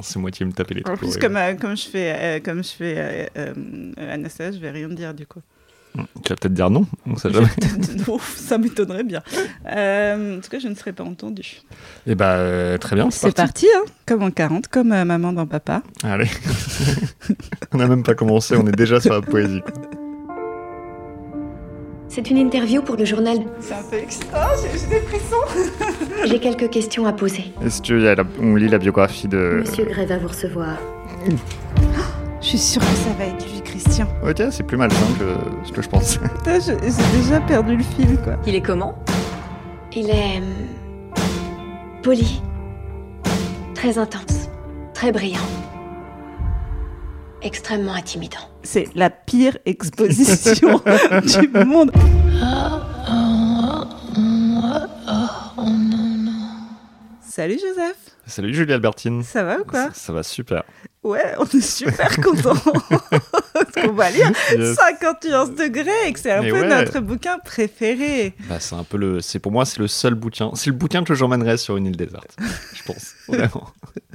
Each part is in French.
C'est moitié me taper les En trucs. plus, horribles. comme, euh, comme je fais, euh, comme je fais euh, Anastasia, je vais rien dire du coup. Tu vas peut-être dire non, on sait jamais. vais Ouf, ça m'étonnerait bien. En tout cas, je ne serais pas entendue. Et bah, euh, très bien, c'est C'est parti. parti, hein, comme en 40, comme maman dans papa. Allez. on n'a même pas commencé, on est déjà sur la poésie. quoi. C'est une interview pour le journal. C'est un peu excitant, j'ai j'ai des frissons. J'ai quelques questions à poser. Est-ce qu'on lit la biographie de. Monsieur Gray va vous recevoir. Je suis sûre que ça va être lui, Christian. Ok, c'est plus malsain que ce que je pensais. Putain, j'ai déjà perdu le fil, quoi. Il est comment? Il est. hum, poli. Très intense. Très brillant. Extrêmement intimidant. C'est la pire exposition du monde. Salut Joseph, Salut Julie Albertine. ça va ou quoi? Ça, ça va super. Ouais, on est super contents. Parce qu'on va lire Yes. 51 degrés et que c'est un peu ouais. notre bouquin préféré. Bah, c'est un peu le. C'est pour moi, c'est le seul bouquin. C'est le bouquin que j'emmènerais sur une île déserte. Je pense. Vraiment.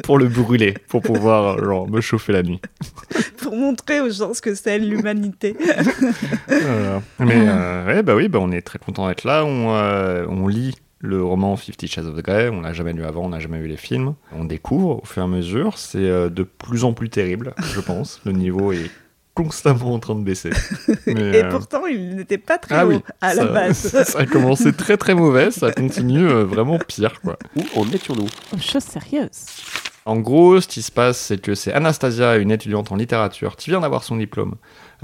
pour le brûler, pour pouvoir genre, me chauffer la nuit. Pour montrer aux gens ce que c'est l'humanité. Voilà. Mais euh, ouais, bah oui, bah, on est très content d'être là. On, euh, on lit le roman Fifty Shades of Grey. On l'a jamais lu avant, on n'a jamais vu les films. On découvre au fur et à mesure. C'est euh, de plus en plus terrible, je pense. Le niveau est constamment en train de baisser. Mais, Et euh, pourtant, il n'était pas très ah haut oui, à la ça- base. ça a commencé très très mauvais, ça continue euh, vraiment pire quoi. Où on est sur nous. Chose sérieuse. En gros, ce qui se passe, c'est que c'est Anastasia, une étudiante en littérature, qui vient d'avoir son diplôme,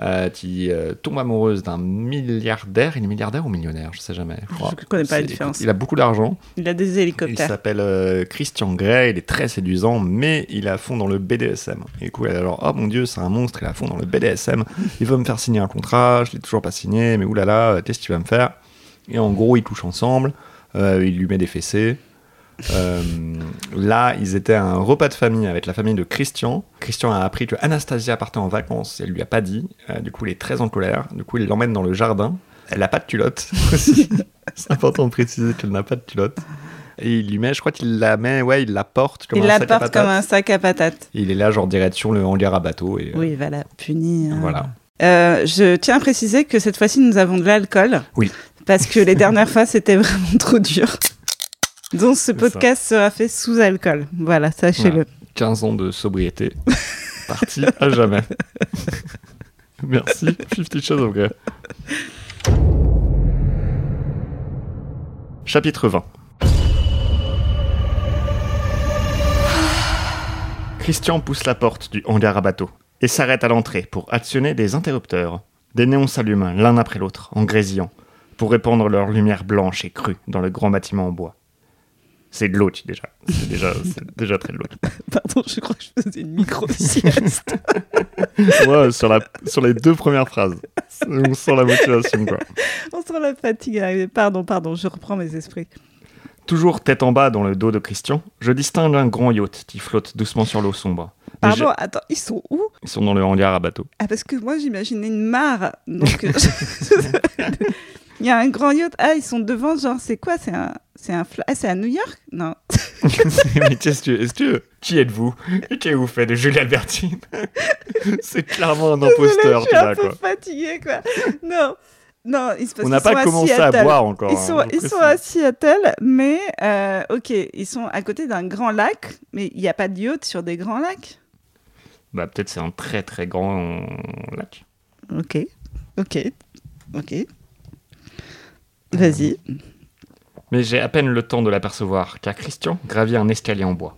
euh, qui euh, tombe amoureuse d'un milliardaire. Il est milliardaire ou millionnaire Je sais jamais. Je connais pas la différence. Il a beaucoup d'argent. Il a des Il hélicoptères. s'appelle euh, Christian Grey. Il est très séduisant, mais il est à fond dans le BDSM. Et du coup, elle est genre, oh mon dieu, c'est un monstre, il est à fond dans le BDSM. Il veut me faire signer un contrat, je l'ai toujours pas signé, mais oulala, qu'est-ce que tu vas me faire? Et en gros, ils couchent ensemble, euh, il lui met des fessées. Euh, là, ils étaient à un repas de famille avec la famille de Christian. Christian a appris que Anastasia partait en vacances. Elle lui a pas dit. Euh, du coup, il est très en colère. Du coup, il l'emmène dans le jardin. Elle n'a pas de culotte. aussi. C'est important de préciser qu'elle n'a pas de culotte. Et il lui met, je crois qu'il la met, ouais, il la porte comme Il un la sac à porte patates. comme un sac à patates. Et il est là, genre direction le hangar à bateau. Et, euh, Oui, il va la punir. Voilà. Euh, je tiens à préciser que cette fois-ci, nous avons de l'alcool. Oui. Parce que les dernières fois, c'était vraiment trop dur. Donc, ce podcast sera fait sous alcool. Voilà, sachez-le. 15 ans de sobriété. Parti à jamais. Merci, Fifty Shades of Grey. Chapitre 20. Christian pousse la porte du hangar à bateau et s'arrête à l'entrée pour actionner des interrupteurs. Des néons s'allument l'un après l'autre en grésillant pour répandre leur lumière blanche et crue dans le grand bâtiment en bois. C'est de l'autre déjà. C'est déjà, déjà très de l'autre. Pardon, je crois que je faisais une micro-sieste. Ouais, sur, la, sur les deux premières phrases. On sent la motivation, quoi. On sent la fatigue arriver. Pardon, pardon, je reprends mes esprits. Toujours tête en bas dans le dos de Christian, je distingue un grand yacht qui flotte doucement sur l'eau sombre. Pardon, attends, ils sont où? Ils sont dans le hangar à bateau. Ah, parce que moi, j'imaginais une mare. Donc, il y a un grand yacht. Ah, ils sont devant, genre, c'est quoi? C'est un, c'est un, fla- ah, c'est à New York? Non. Mais qu'est-ce que est-ce que qui êtes-vous? Et qu'avez-vous fait de Julie Albertine C'est clairement un imposteur, je tu suis un peu quoi. fatiguée, quoi. Non. Non, ils, parce On n'a pas commencé à boire encore. Ils hein, sont, on ils sont à Seattle, mais euh, ok, ils sont à côté d'un grand lac, mais il n'y a pas de yacht sur des grands lacs? Bah, peut-être c'est un très très grand lac. Ok, ok, ok. Vas-y. Mais j'ai à peine le temps de l'apercevoir, car Christian gravit un escalier en bois.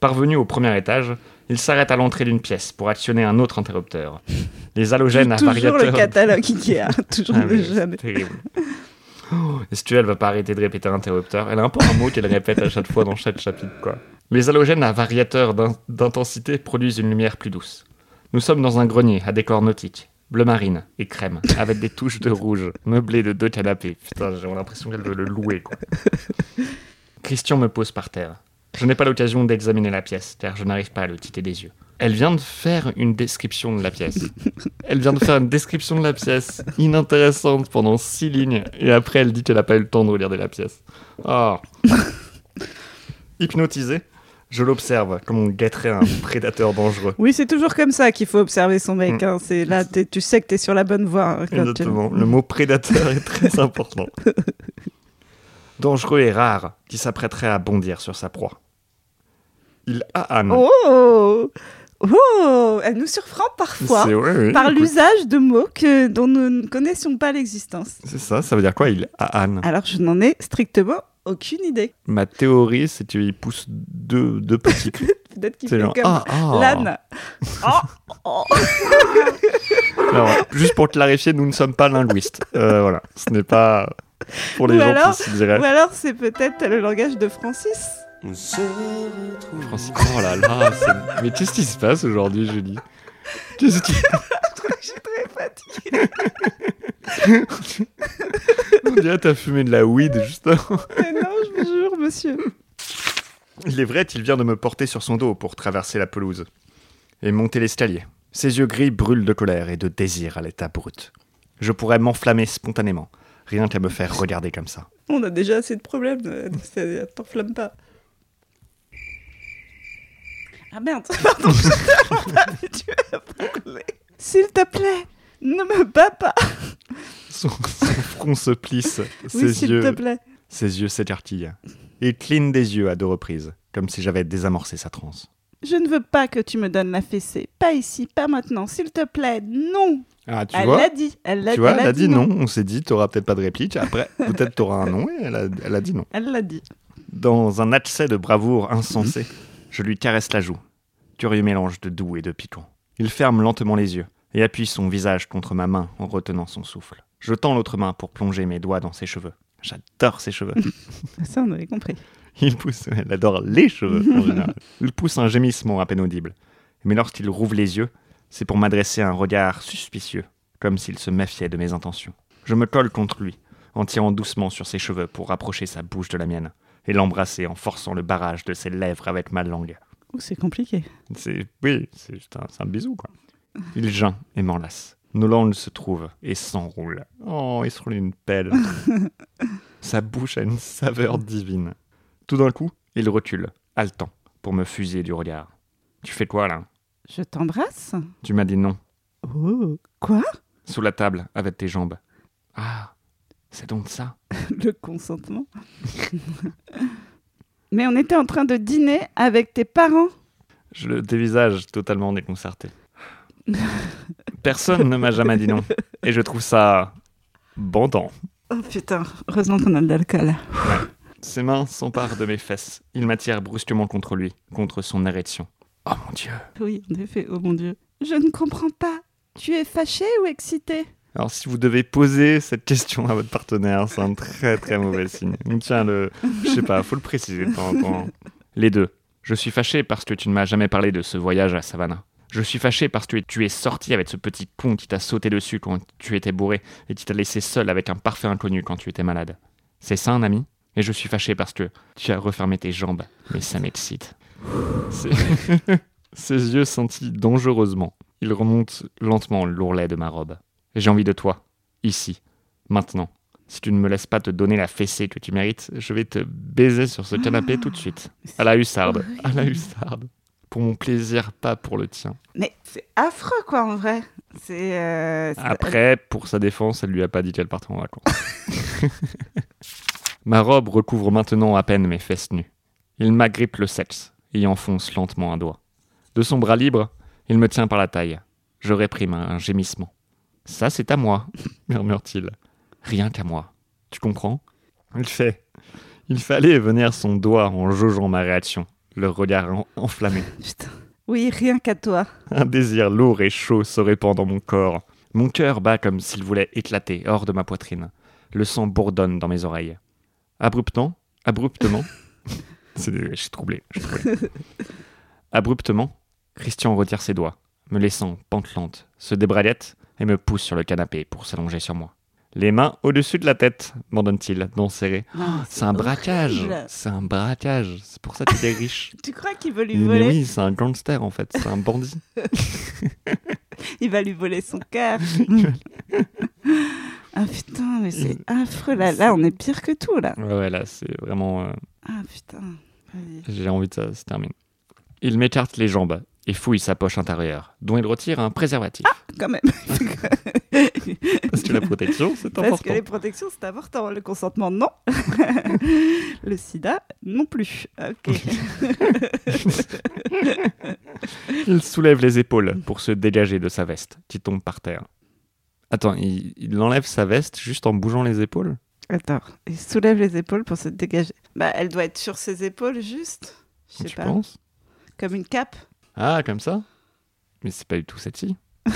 Parvenu au premier étage, il s'arrête à l'entrée d'une pièce pour actionner un autre interrupteur. Les halogènes à Toujours variateurs... le catalogue Ikea, toujours Ah, le terrible. Oh, va pas arrêter de répéter l'interrupteur Elle a un peu un mot qu'elle répète à chaque fois dans chaque chapitre, quoi. Les halogènes à variateur d'in- d'intensité produisent une lumière plus douce. Nous sommes dans un grenier à décor nautique, bleu marine et crème, avec des touches de rouge, meublé de deux canapés. Putain, j'ai l'impression qu'elle veut le louer, quoi. Christian me pose par terre. Je n'ai pas l'occasion d'examiner la pièce, car je n'arrive pas à le quitter des yeux. Elle vient de faire une description de la pièce. Elle vient de faire une description de la pièce inintéressante pendant six lignes, et après elle dit qu'elle n'a pas eu le temps de regarder la pièce. Oh. Hypnotisé, Je l'observe comme on guetterait un prédateur dangereux. Oui, c'est toujours comme ça qu'il faut observer son mec. hein. C'est là, tu sais que t'es sur la bonne voie. hein, quand tu- Exactement. Le mot prédateur est très important. Dangereux et rare, qui s'apprêterait à bondir sur sa proie. Il a âne. Oh Oh Elle nous surprend parfois C'est ouais, oui, par l'usage de mots que, dont nous ne connaissions pas l'existence. C'est ça, ça veut dire quoi Il a âne. Alors, je n'en ai strictement aucune idée. Ma théorie, c'est qu'il pousse deux, deux petits cris. Peut-être qu'il fait genre, comme ah, ah. l'âne. Oh, oh. Alors, juste pour clarifier, nous ne sommes pas linguistes. Euh, voilà, ce n'est pas pour les Ou gens alors- qui se diraient. Ou alors, c'est peut-être le langage de Francis. Francis, oh là là, mais qu'est-ce qui se passe aujourd'hui, Julie? Qu'est-ce qui... Je suis très fatiguée. On dirait que t'as fumé de la weed, justement. Mais non, je vous jure, monsieur. Il est vrai qu'il vient de me porter sur son dos pour traverser la pelouse et monter l'escalier. Ses yeux gris brûlent de colère et de désir à l'état brut. Je pourrais m'enflammer spontanément, rien qu'à me faire regarder comme ça. On a déjà assez de problèmes. euh, ça- T'enflamme pas. Ah merde, pardon, je t'ai entendu, tu as parlé. S'il te plaît, ne me bats pas. Son, son front se plisse, Oui, ses s'il yeux, te plaît. ses yeux s'écarquillent. Il cligne des yeux à deux reprises, comme si j'avais désamorcé sa transe. Je ne veux pas que tu me donnes la fessée. Pas ici, pas maintenant. S'il te plaît, non. Ah, tu elle vois l'a dit. Elle l'a Tu vois, elle elle a dit non. On s'est dit, t'auras peut-être pas de réplique. Après, peut-être t'auras un non. Et elle a, elle a dit non. Elle l'a dit. Dans un accès de bravoure insensé, je lui caresse la joue. Curieux mélange de doux et de piquant. Il ferme lentement les yeux et appuie son visage contre ma main en retenant son souffle. Je tends l'autre main pour plonger mes doigts dans ses cheveux. J'adore ses cheveux. Ça, on avait compris. Il pousse, elle adore les cheveux en général. Il pousse un gémissement à peine audible. Mais lorsqu'il rouvre les yeux, c'est pour m'adresser un regard suspicieux, comme s'il se méfiait de mes intentions. Je me colle contre lui, en tirant doucement sur ses cheveux pour rapprocher sa bouche de la mienne, et l'embrasser en forçant le barrage de ses lèvres avec ma langue. C'est compliqué. C'est oui, c'est juste un, c'est un bisou quoi. Il geint et m'enlace. Nos langues se trouvent et s'enroulent. Oh, il se roule une pelle. Sa bouche a une saveur divine. Tout d'un coup, il recule, haletant, pour me fusiller du regard. Tu fais quoi là? Je t'embrasse Tu m'as dit non. Oh, quoi? Sous la table, avec tes jambes. Ah, c'est donc ça? Le consentement. Mais on était en train de dîner avec tes parents. Je le dévisage totalement déconcerté. Personne ne m'a jamais dit non. Et je trouve ça bandant. Oh putain, heureusement qu'on a de l'alcool. Ses mains s'emparent de mes fesses. Il m'attire brusquement contre lui, contre son érection. Oh mon dieu. Oui, en effet, oh mon dieu. Je ne comprends pas. Tu es fâché ou excité? Alors si vous devez poser cette question à votre partenaire, c'est un très très mauvais signe. Tiens, le... je sais pas, faut le préciser de temps. Les deux. Je suis fâché parce que tu ne m'as jamais parlé de ce voyage à Savannah. Je suis fâché parce que tu es sorti avec ce petit con qui t'a sauté dessus quand tu étais bourré et qui t'a laissé seul avec un parfait inconnu quand tu étais malade. C'est ça un ami Et je suis fâché parce que tu as refermé tes jambes, mais ça m'excite. Ses yeux scintillent dangereusement. Il remonte lentement l'ourlet de ma robe. J'ai envie de toi, ici, maintenant. Si tu ne me laisses pas te donner la fessée que tu mérites, je vais te baiser sur ce canapé tout de suite. À la hussarde, à la hussarde. Pour mon plaisir, pas pour le tien. Mais c'est affreux, quoi, en vrai. C'est. euh, Après, pour sa défense, elle lui a pas dit qu'elle partait en vacances. Ma robe recouvre maintenant à peine mes fesses nues. Il m'agrippe le sexe et y enfonce lentement un doigt. De son bras libre, il me tient par la taille. Je réprime un gémissement. Ça, c'est à moi, murmure-t-il. Rien qu'à moi. Tu comprends? Il fait. Il fallait venir son doigt en jaugeant ma réaction, le regard en- enflammé. Putain. Oui, rien qu'à toi. Un désir lourd et chaud se répand dans mon corps. Mon cœur bat comme s'il voulait éclater hors de ma poitrine. Le sang bourdonne dans mes oreilles. Abruptement, abruptement, c'est je suis troublé, je suis troublé. Abruptement, Christian retire ses doigts, me laissant pantelante, se débraillette et me pousse sur le canapé pour s'allonger sur moi. Les mains au-dessus de la tête, m'ordonne-t-il, dents serrés. Non, C'est un braquage, c'est un braquage. C'est pour ça qu'il est riche. Tu crois qu'il veut lui Mais voler oui, c'est un gangster en fait, c'est un bandit. Il va lui voler son cœur. ah putain, mais c'est affreux. Là, là, on est pire que tout, là. Ouais, ouais, là, c'est vraiment. euh, Ah putain. J'ai envie que ça se termine. Il m'écarte les jambes et fouille sa poche intérieure, dont il retire un préservatif. Quand même. Parce que la protection, c'est Parce important. que les protections, c'est important. Le consentement, non. le sida, non plus. Ok. Il soulève les épaules pour se dégager de sa veste, qui tombe par terre. Attends, il, il enlève sa veste juste en bougeant les épaules? Attends, il soulève les épaules pour se dégager. Bah, elle doit être sur ses épaules, juste. Je sais pas. penses? Comme une cape. Ah, comme ça? Mais c'est pas du tout sexy.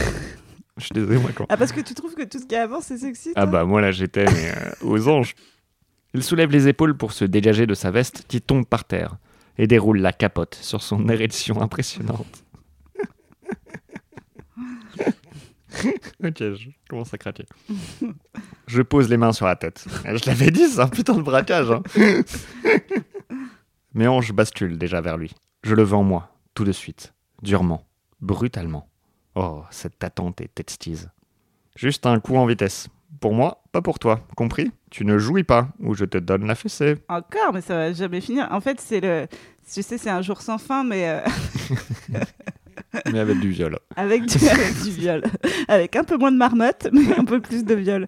Je suis désolé, moi, quand. Ah, parce que tu trouves que tout ce qui est avant, c'est sexy Ah toi? bah, moi, là, j'étais mais, euh, aux anges. Il soulève les épaules pour se dégager de sa veste, qui tombe par terre, et déroule la capote sur son érection impressionnante. ok, je commence à craquer. Je pose les mains sur la tête. Je l'avais dit, c'est un putain de braquage. Hein. Mes hanches basculent déjà vers lui. Je le veux en moi, tout de suite, durement, brutalement. Oh, cette attente est exquise. Juste un coup en vitesse. Pour moi, pas pour toi, compris? Tu ne jouis pas, ou je te donne la fessée. Encore, mais ça va jamais finir. En fait, c'est le. Tu sais, c'est un jour sans fin, mais euh, Mais avec du viol. avec, du... avec du viol. Avec un peu moins de marmotte, mais un peu plus de viol.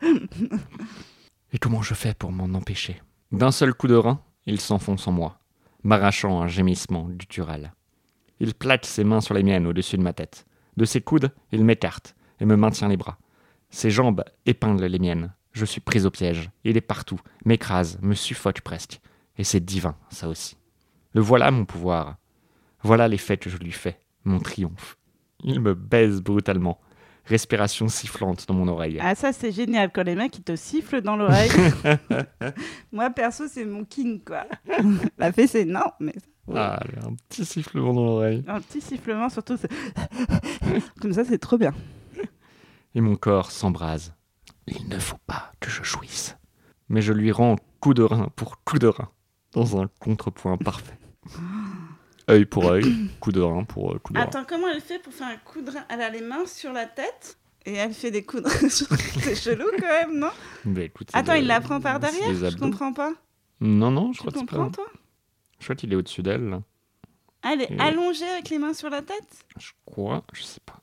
Et comment je fais pour m'en empêcher? D'un seul coup de rein, il s'enfonce en moi, m'arrachant un gémissement guttural. Il plaque ses mains sur les miennes au-dessus de ma tête. De ses coudes, il m'écarte et me maintient les bras. Ses jambes épinglent les miennes. Je suis prise au piège. Il est partout, m'écrase, me suffoque presque. Et c'est divin, ça aussi. Le voilà mon pouvoir. Voilà l'effet que je lui fais, mon triomphe. Il me baise brutalement, respiration sifflante dans mon oreille. Ah, ça, c'est génial quand les mecs ils te sifflent dans l'oreille. Moi, perso, c'est mon king, quoi. La fessée, non, mais. Ah, un petit sifflement dans l'oreille. un petit sifflement, surtout. c'est- Comme ça, c'est trop bien. et mon corps s'embrase. Il ne faut pas que je jouisse. Mais je lui rends coup de rein pour coup de rein, dans un contrepoint parfait. Œil pour œil, coup de rein pour euh, coup de rein. Attends, comment elle fait pour faire un coup de rein? Elle a les mains sur la tête? Et elle fait des coups de rein. sur- C'est chelou quand même, non? Mais écoute, Attends, il la prend par derrière? Je comprends pas. Non, non, je Tu crois que c'est comprends, pas. toi? Je crois qu'il est au-dessus d'elle. Ah, Elle est Et- allongée avec les mains sur la tête? Je crois, je sais pas.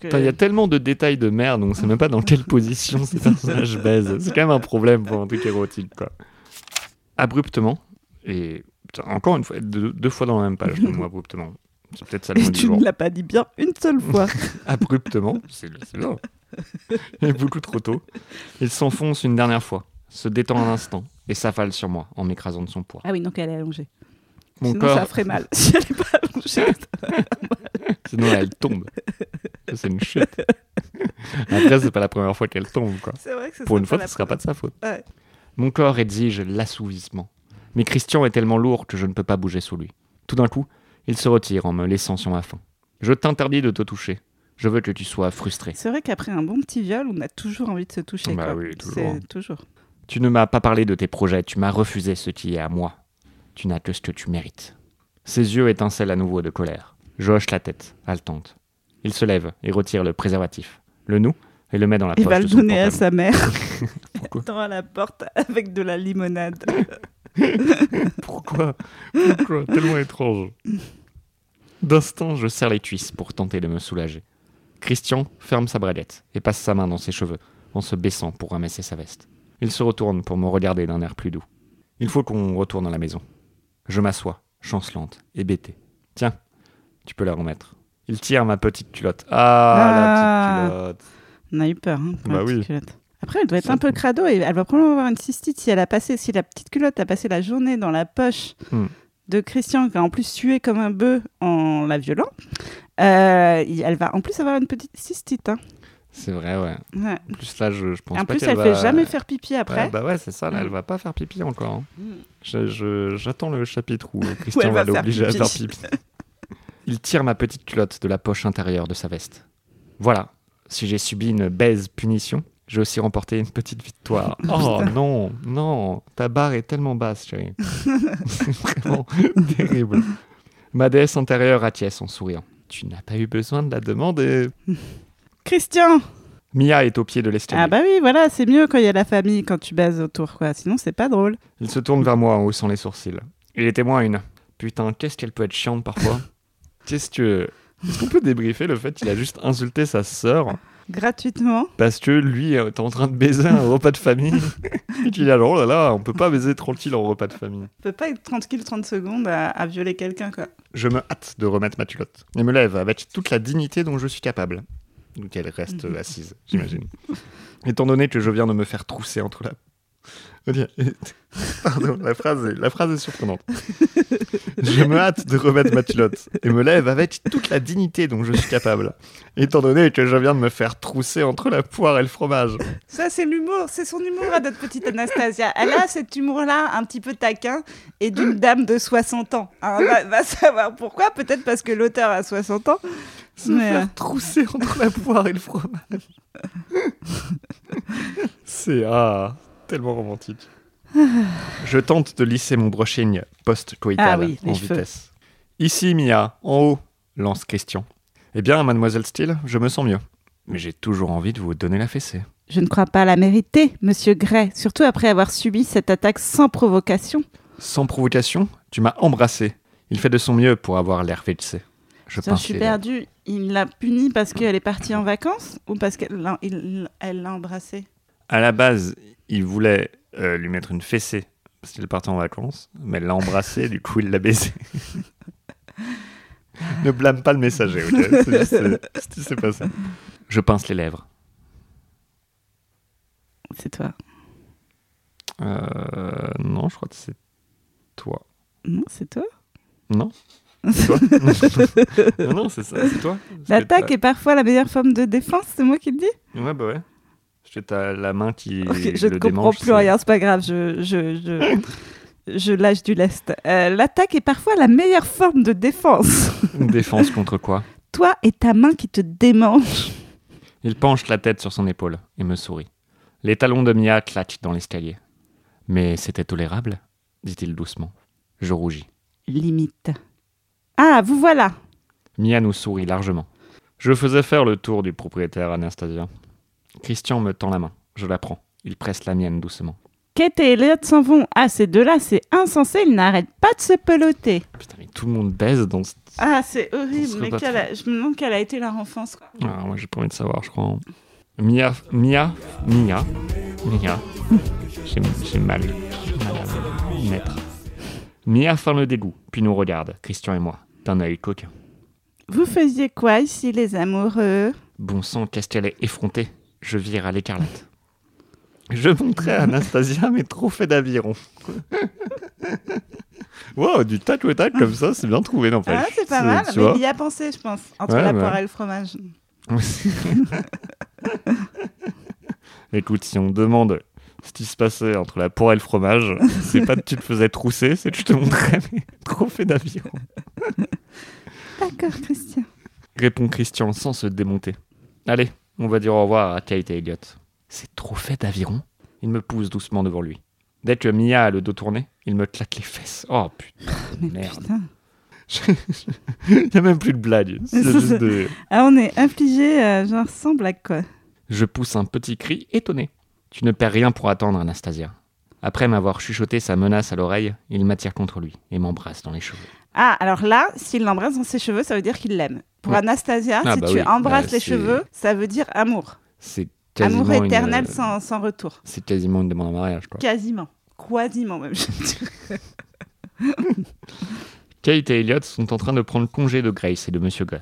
Que... Il y a tellement de détails de merde, on sait même pas dans quelle position ces personnages baisent. C'est quand même un problème pour un truc érotique, quoi. Abruptement, et putain, encore une fois, deux, deux fois dans la même page, le mot abruptement. C'est peut-être ça le mot Et tu ne l'as pas dit bien une seule fois. abruptement, c'est là. Et beaucoup trop tôt. Il s'enfonce une dernière fois, se détend un instant et s'affale sur moi en m'écrasant de son poids. ah oui, donc elle est allongée. Mon Sinon, corps, ça ferait mal. Si elle n'est pas allongée. sinon elle tombe. Ça, C'est une chute. Après, c'est pas la première fois qu'elle tombe, quoi. C'est vrai que Pour une fois, ce sera pas de sa faute. Ouais. Mon corps exige l'assouvissement. Mais Christian est tellement lourd que je ne peux pas bouger sous lui. Tout d'un coup, il se retire en me laissant sur ma faim. Je t'interdis de te toucher. Je veux que tu sois frustré. C'est vrai qu'après un bon petit viol, on a toujours envie de se toucher. Bah quoi. oui, toujours. Toujours. Tu ne m'as pas parlé de tes projets, tu m'as refusé ce qui est à moi. Tu n'as que ce que tu mérites. Ses yeux étincellent à nouveau de colère. Je hoche la tête, haletante. Il se lève et retire le préservatif, le noue et le met dans la Il poche va de le donner à sa mère. Pourquoi Attends à la porte avec de la limonade. Pourquoi? Pourquoi? Tellement étrange. D'instant, je serre les cuisses pour tenter de me soulager. Christian ferme sa braguette et passe sa main dans ses cheveux en se baissant pour ramasser sa veste. Il se retourne pour me regarder d'un air plus doux. Il faut qu'on retourne à la maison. Je m'assois, chancelante, hébétée. Tiens, tu peux la remettre. Il tire ma petite culotte. Ah, Ah. la petite culotte. On a eu peur. Hein, pour Bah la petite oui. culotte. Après, elle doit être Ça un peu crado et elle va probablement avoir une cystite si elle a passé, si la petite culotte a passé la journée dans la poche Hmm. de Christian qui a en plus sué comme un bœuf en la violant. Euh, elle va en plus avoir une petite cystite. hein. C'est vrai, ouais. Ouais. En plus, là, je, je pense en pas plus, elle va... fait jamais faire pipi après. Ouais, bah ouais, c'est ça, là, elle Mm. va pas faire pipi encore. hein. Mm. Je- J'attends le chapitre où Christian elle va l'obliger à faire pipi. Il tire ma petite culotte de la poche intérieure de sa veste. Voilà, si j'ai subi une baise punition, j'ai aussi remporté une petite victoire. Oh non, non, ta barre est tellement basse, chérie. C'est vraiment terrible. Ma déesse intérieure acquiesce en souriant. Tu n'as pas eu besoin de la demander. Christian Mia est au pied de l'escalier. Ah bah oui, voilà, c'est mieux quand il y a la famille, quand tu baises autour, quoi. Sinon, c'est pas drôle. Il se tourne vers moi en haussant les sourcils. Il est témoin une. Putain, qu'est-ce qu'elle peut être chiante parfois. Qu'est-ce que. Est-ce qu'on peut débriefer le fait qu'il a juste insulté sa sœur Gratuitement. parce que lui est en train de baiser un repas de famille Et qu'il est alors, oh là là, on peut pas baiser tranquille en repas de famille. On peut pas être tranquille 30 secondes à, à violer quelqu'un, quoi. Je me hâte de remettre ma culotte et me lève avec toute la dignité dont je suis capable. Donc elle reste assise, j'imagine. Étant donné que je viens de me faire trousser entre la. Pardon, la phrase, est, la phrase est surprenante. Je me hâte de remettre ma culotte et me lève avec toute la dignité dont je suis capable. Étant donné que je viens de me faire trousser entre la poire et le fromage. Ça, c'est l'humour, c'est son humour à notre petite Anastasia. Elle a cet humour-là, un petit peu taquin, et d'une dame de 60 ans. Hein, va, va savoir pourquoi, peut-être parce que l'auteur a 60 ans. Se Mais, faire euh, trousser entre la poire et le fromage. C'est ah, tellement romantique. Je tente de lisser mon brushing post-coital Ah oui, en cheveux. vitesse. Ici, Mia, en haut, lance Christian. Eh bien, mademoiselle Steele, je me sens mieux. Mais j'ai toujours envie de vous donner la fessée. Je ne crois pas la mériter, monsieur Gray, surtout après avoir subi cette attaque sans provocation. Sans provocation, tu m'as embrassé. Il fait de son mieux pour avoir l'air vexé. Je je suis perdue. Il l'a punie parce qu'elle est partie en vacances ou parce qu'elle l'a embrassée À la base, il voulait euh, lui mettre une fessée parce qu'il partait en vacances, mais elle l'a embrassé, du coup il l'a baisé. ne blâme pas le messager, ok? C'est juste, euh, c'est- pas ça. Je pince les lèvres. C'est toi. Euh, non, je crois que c'est toi. Non, c'est toi? Non C'est toi Non, non, c'est ça, c'est toi. Parce que L'attaque t'as- est parfois la meilleure forme de défense, c'est moi qui le dis? Ouais, bah ouais. T'as la main qui. Ok, Je ne comprends plus c'est- rien, c'est pas grave, je, je, je, je lâche du lest. Euh, L'attaque est parfois la meilleure forme de défense. Défense contre quoi? Toi et ta main qui te démange. Il penche la tête sur son épaule et me sourit. Les talons de Mia claquent dans l'escalier. Mais c'était tolérable dit-il doucement. Je rougis. Limite. Ah, vous voilà. Mia nous sourit largement. Je faisais faire le tour du propriétaire Anastasia. Christian me tend la main. Je la prends. Il presse la mienne doucement. Kate et Elliot s'en vont. Ah, ces deux-là, c'est insensé, ils n'arrêtent pas de se peloter. Putain, mais tout le monde baise dans ce... Ah, c'est horrible, mais quelle a- je me demande quelle a été leur enfance. Quoi. Ah, moi j'ai pas envie de savoir, je crois. Mia, Mia, Mia, Mia. J'ai j'ai mal, mal mettre. Mia ferme le dégoût, puis nous regarde, Christian et moi, d'un œil coquin. Vous faisiez quoi ici, les amoureux? Bon sang, qu'est-ce qu'elle est effrontée. Je vire à l'écarlate. Je montrais à Anastasia mes trophées d'aviron. wow, du tac au tac comme ça, c'est bien trouvé n'empêche. Ah, c'est pas mal, mais il y a pensé, je pense, entre Ouais, la ouais. poire et le fromage. Écoute, si on demande ce qui se passait entre la poire et le fromage, c'est pas que tu te faisais trousser, c'est que je te montrais mes trophées d'aviron. D'accord, Christian. Répond Christian sans se démonter. Allez, on va dire au revoir à Kate et Elliot. Ces trophées d'aviron Il me pousse doucement devant lui. Dès que Mia a le dos tourné, il me claque les fesses. Oh putain, Mais Merde. putain. il y a même plus de blague. C'est C'est de- Ah, on est infligé, euh, genre sans blague, quoi. Je pousse un petit cri étonné. Tu ne perds rien pour attendre, Anastasia. Après m'avoir chuchoté sa menace à l'oreille, il m'attire contre lui et m'embrasse dans les cheveux. Ah, alors là, s'il l'embrasse dans ses cheveux, ça veut dire qu'il l'aime. Pour. Anastasia, Ah, si bah tu oui. embrasses Bah, les cheveux, ça veut dire amour. C'est quasiment Amour éternel une- sans, sans retour. C'est quasiment une demande en mariage, quoi. Quasiment. Quasiment, même. je. Kate et Elliot sont en train de prendre congé de Grace et de Monsieur Gray.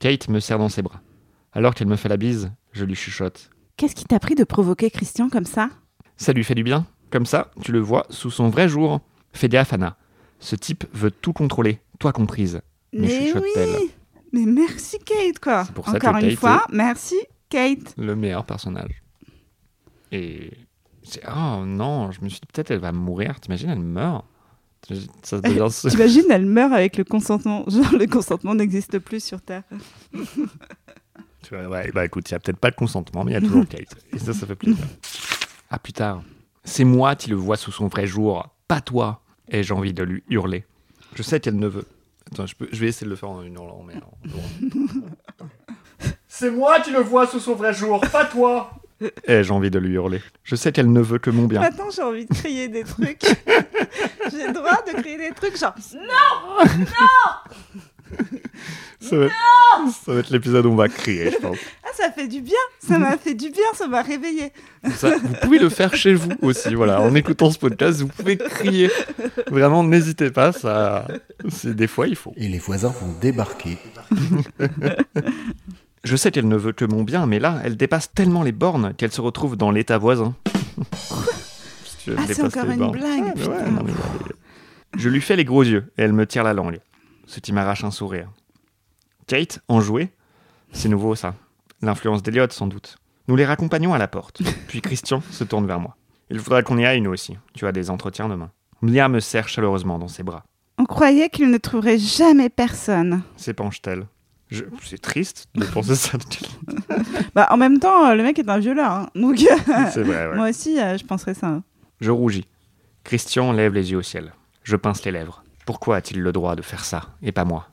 Kate me serre dans ses bras. Alors qu'elle me fait la bise, je lui chuchote. Qu'est-ce qui t'a pris de provoquer Christian comme ça? Ça lui fait du bien. Comme ça, tu le vois sous son vrai jour. Fais gaffe, Anna. Ce type veut tout contrôler, toi comprise. Mais Mais oui Mais merci, Kate, quoi. Pour Encore une Kate fois, merci, Kate. Le meilleur personnage. Et. c'est- Oh non, je me suis dit peut-être elle va mourir. T'imagines, elle meurt. Ça devient ce- T'imagines, elle meurt avec le consentement. Genre, le consentement n'existe plus sur Terre. Tu vois, ouais, bah écoute, il n'y a peut-être pas de consentement, mais il y a toujours Kate. Et ça, ça fait plaisir. Ah, plus tard. C'est moi qui le vois sous son vrai jour, pas toi. Et j'ai envie de lui hurler. Je sais qu'elle ne veut. Attends, je, peux, je vais essayer de le faire en une hurlant, mais en- C'est moi qui le vois sous son vrai jour, pas toi. Ai-je envie de lui hurler. Je sais qu'elle ne veut que mon bien. Maintenant, j'ai envie de crier des trucs. j'ai le droit de crier des trucs genre Ça va, ça va être l'épisode où on va crier, je pense. Ah, ça fait du bien, ça m'a fait du bien, ça m'a réveillé. Ça, vous pouvez le faire chez vous aussi, voilà. En écoutant ce podcast, vous pouvez crier. Vraiment, n'hésitez pas, ça... C'est des fois, il faut. Et les voisins vont débarquer. Je sais qu'elle ne veut que mon bien, mais là, elle dépasse tellement les bornes qu'elle se retrouve dans l'état voisin. Ah, c'est encore une bornes. blague, Ouais, putain. ouais, non, mais regardez. Je lui fais les gros yeux et elle me tire la langue, ce qui m'arrache un sourire. Kate, enjouée, c'est nouveau ça. L'influence d'Eliott, sans doute. Nous les raccompagnons à la porte. Puis Christian se tourne vers moi. Il faudra qu'on y aille, nous aussi. Tu as des entretiens demain. Mia me serre chaleureusement dans ses bras. On croyait qu'il ne trouverait jamais personne. S'épanche-t-elle. Je... C'est triste de penser ça. Bah, en même temps, euh, le mec est un violeur. hein. Donc, C'est vrai, ouais. moi aussi, euh, je penserais ça. Je rougis. Christian lève les yeux au ciel. Je pince les lèvres. Pourquoi a-t-il le droit de faire ça, et pas moi?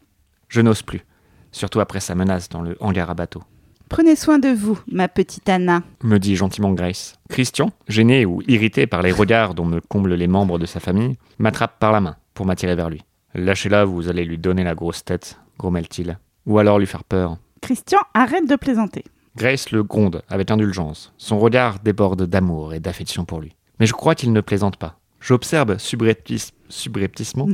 Je n'ose plus. Surtout après sa menace dans le hangar à bateau. Prenez soin de vous, ma petite Anna. Me dit gentiment Grace. Christian, gêné ou irrité par les regards dont me comblent les membres de sa famille, m'attrape par la main pour m'attirer vers lui. Lâchez-la, vous allez lui donner la grosse tête, grommelle-t-il. Ou alors lui faire peur. Christian, arrête de plaisanter. Grace le gronde avec indulgence. Son regard déborde d'amour et d'affection pour lui. Mais je crois qu'il ne plaisante pas. J'observe subreptice- subrepticement.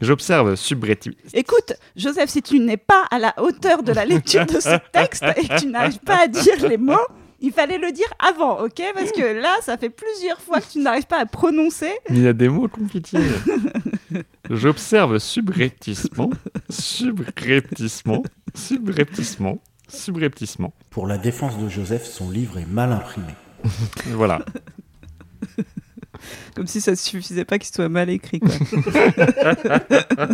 J'observe subrepti- Écoute, Joseph, si tu n'es pas à la hauteur de la lecture de ce texte et que tu n'arrives pas à dire les mots, il fallait le dire avant, ok? Parce que là, ça fait plusieurs fois que tu n'arrives pas à prononcer. Il y a des mots compliqués. J'observe subrepticement, subrepticement, subrepticement, subrepticement. Pour la défense de Joseph, son livre est mal imprimé. Voilà. Comme si ça ne suffisait pas qu'il soit mal écrit, quoi.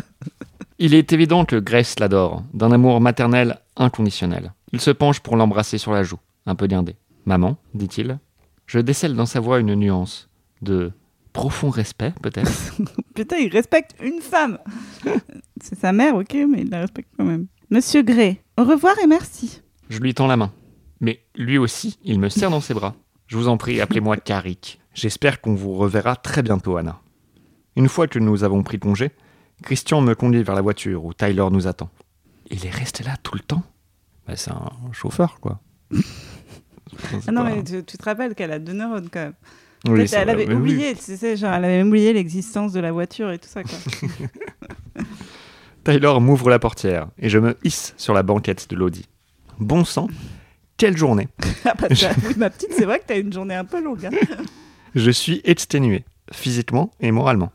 Il est évident que Grace l'adore, d'un amour maternel inconditionnel. Il se penche pour l'embrasser sur la joue, un peu guindé. Maman, dit-il. Je décèle dans sa voix une nuance de profond respect, peut-être. Putain, il respecte une femme. C'est sa mère, ok, mais il la respecte quand même. Monsieur Gray, au revoir et merci. Je lui tends la main. Mais lui aussi, il me serre dans ses bras. Je vous en prie, appelez-moi Carrick. J'espère qu'on vous reverra très bientôt, Anna. Une fois que nous avons pris congé, Christian me conduit vers la voiture où Tyler nous attend. Il est resté là tout le temps? Bah, C'est un chauffeur, quoi. Ah non, mais tu, tu te rappelles qu'elle a deux neurones quand même. Oui, elle vrai, avait oui. oublié, tu sais, genre, elle avait même oublié l'existence de la voiture et tout ça, quoi. Tyler m'ouvre la portière et je me hisse sur la banquette de l'Audi. Bon sang, quelle journée ah, bah, oui, ma petite, c'est vrai que t'as une journée un peu longue. hein. Je suis exténué, physiquement et moralement.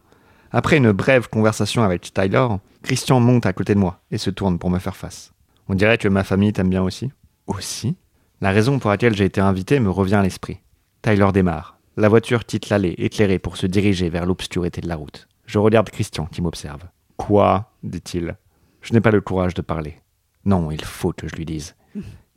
Après une brève conversation avec Tyler, Christian monte à côté de moi et se tourne pour me faire face. On dirait que ma famille t'aime bien aussi. Aussi? La raison pour laquelle j'ai été invité me revient à l'esprit. Tyler démarre. La voiture quitte l'allée éclairée pour se diriger vers l'obscurité de la route. Je regarde Christian qui m'observe. Quoi? dit-il. Je n'ai pas le courage de parler. Non, il faut que je lui dise.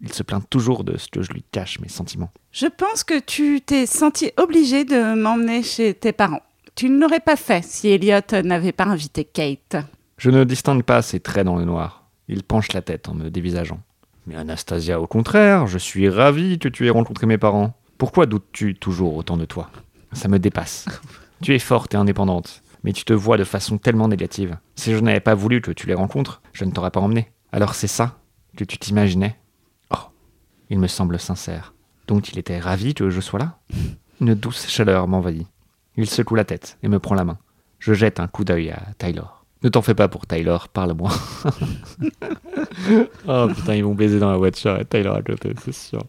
Il se plaint toujours de ce que je lui cache mes sentiments. Je pense que tu t'es senti obligé de m'emmener chez tes parents. Tu ne l'aurais pas fait si Elliot n'avait pas invité Kate. Je ne distingue pas ses traits dans le noir. Il penche la tête en me dévisageant. Mais Anastasia, au contraire, je suis ravi que tu aies rencontré mes parents. Pourquoi doutes-tu toujours autant de toi? Ça me dépasse. tu es forte et indépendante, mais tu te vois de façon tellement négative. Si je n'avais pas voulu que tu les rencontres, je ne t'aurais pas emmené. Alors c'est ça que tu t'imaginais? Il me semble sincère. Donc il était ravi que je sois là? Une douce chaleur m'envahit. Il secoue la tête et me prend la main. Je jette un coup d'œil à Tyler. Ne t'en fais pas pour Tyler, parle-moi. oh putain, ils vont baiser dans la voiture et Tyler à côté, c'est sûr.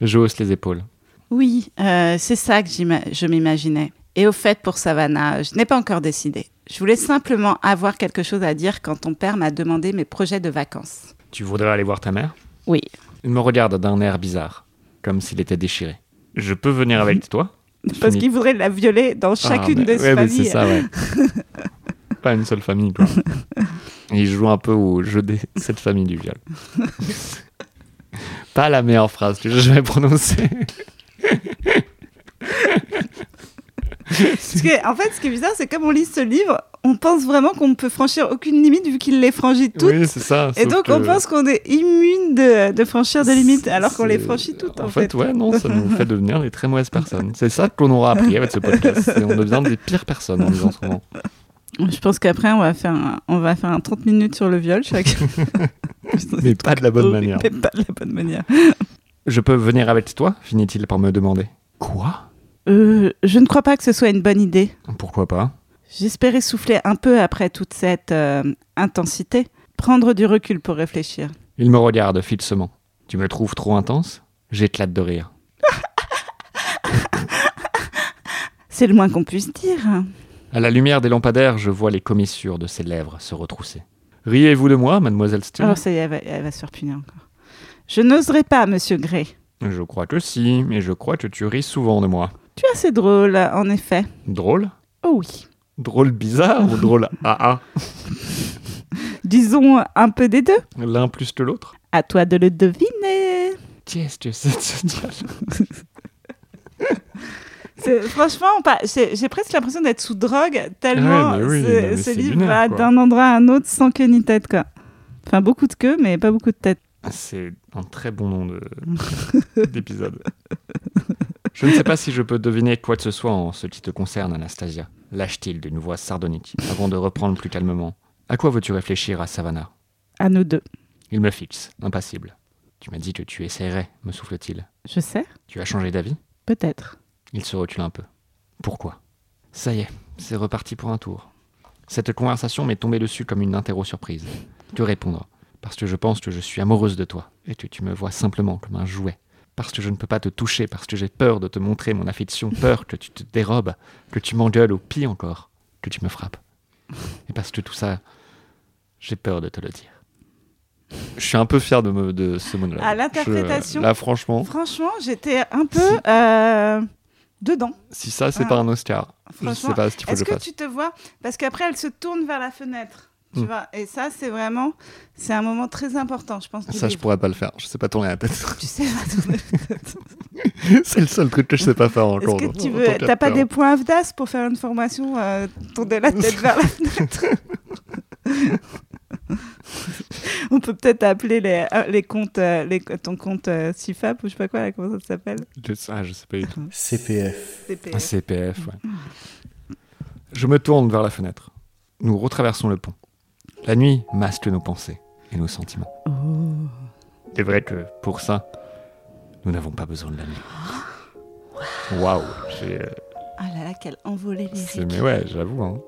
Je hausse les épaules. Oui, euh, c'est ça que je m'imaginais. Et au fait, pour Savannah, je n'ai pas encore décidé. Je voulais simplement avoir quelque chose à dire quand ton père m'a demandé mes projets de vacances. Tu voudrais aller voir ta mère? Oui. Il me regarde d'un air bizarre, comme s'il était déchiré. Je peux venir avec toi Parce qu'il voudrait la violer dans chacune Ah, des ouais, mais familles. c'est ça, ouais. Pas une seule famille, quoi. Et il joue un peu au jeu de cette famille du viol. Pas la meilleure phrase que j'ai jamais prononcée. Parce que, en fait, ce qui est bizarre, c'est comme on lit ce livre, on pense vraiment qu'on ne peut franchir aucune limite vu qu'il les franchit toutes. Oui, c'est ça. Et donc on pense qu'on est immune de, de franchir des limites alors qu'on les franchit toutes en, En fait, ouais, non, ça nous fait devenir des très mauvaises personnes. C'est ça qu'on aura appris avec ce podcast. On devient des pires personnes en disant ce moment. Je pense qu'après on va faire un, on va faire un 30 minutes sur le viol chacun. Mais pas de la bonne manière. Mais pas de la bonne manière. Je peux venir avec toi finit-il par me demander. Quoi? Euh, je ne crois pas que ce soit une bonne idée. Pourquoi pas? J'espérais souffler un peu après toute cette euh, intensité, prendre du recul pour réfléchir. Il me regarde fixement. Tu me trouves trop intense? J'éclate de rire. C'est le moins qu'on puisse dire. À la lumière des lampadaires, je vois les commissures de ses lèvres se retrousser. Riez-vous de moi, mademoiselle Steele Alors ça y est, elle va, elle va se encore. Je n'oserais pas, monsieur Gray. Je crois que si, mais je crois que tu ris souvent de moi. Tu es assez drôle, en effet. Drôle? Oh oui. Drôle bizarre ou drôle AA Disons un peu des deux. L'un plus que l'autre? À toi de le deviner. Qu'est-ce que c'est ce dialogue Franchement, pas- j'ai presque l'impression d'être sous drogue tellement Ouais, oui, ce, livre lunaire, va d'un endroit à un autre sans queue ni tête, quoi. Enfin, beaucoup de queue, mais pas beaucoup de tête. C'est un très bon nom de- d'épisode. Je ne sais pas si je peux deviner quoi que ce soit en ce qui te concerne, Anastasia. Lâche-t-il d'une voix sardonique, avant de reprendre plus calmement. À quoi veux-tu réfléchir à Savannah? À nous deux. Il me fixe, impassible. Tu m'as dit que tu essaierais, me souffle-t-il. Je sais, Tu as changé d'avis? Peut-être. Il se recule un peu. Pourquoi? Ça y est, c'est reparti pour un tour. Cette conversation m'est tombée dessus comme une interro surprise. Que répondre Parce que je pense que je suis amoureuse de toi et que tu me vois simplement comme un jouet. Parce que je ne peux pas te toucher, parce que j'ai peur de te montrer mon affection, peur que tu te dérobes, que tu m'engueules ou pire encore, que tu me frappes. Et parce que tout ça, j'ai peur de te le dire. Je suis un peu fier de, me- de ce monologue. À l'interprétation. Là, franchement, Franchement, j'étais un peu euh, dedans. si ça, c'est Ah. pas un Oscar, je sais pas ce qu'il faut que Est-ce que tu te vois? Parce qu'après, elle se tourne vers la fenêtre. Tu vois Et ça, c'est vraiment, c'est un moment très important, je pense. Ça, je livre. pourrais pas le faire. Je sais pas tourner la tête. Tu sais pas tourner la tête. c'est le seul truc que je sais pas faire Est-ce encore. que tu veux T'as pas des points AFDAS pour faire une formation euh, tourner la tête vers la fenêtre? On peut peut-être appeler les, euh, les comptes, euh, les, ton compte euh, CIFAP ou je sais pas quoi, là, comment ça s'appelle? Je Ah, je sais pas du tout. CPF. CPF. Un CPF, ouais. Je me tourne vers la fenêtre. Nous retraversons le pont. La nuit masque nos pensées et nos sentiments. Oh. C'est vrai que pour ça, nous n'avons pas besoin de la nuit. Waouh, j'ai, euh, Ah là là, quelle envolée lyrique. mais ouais, j'avoue. hein.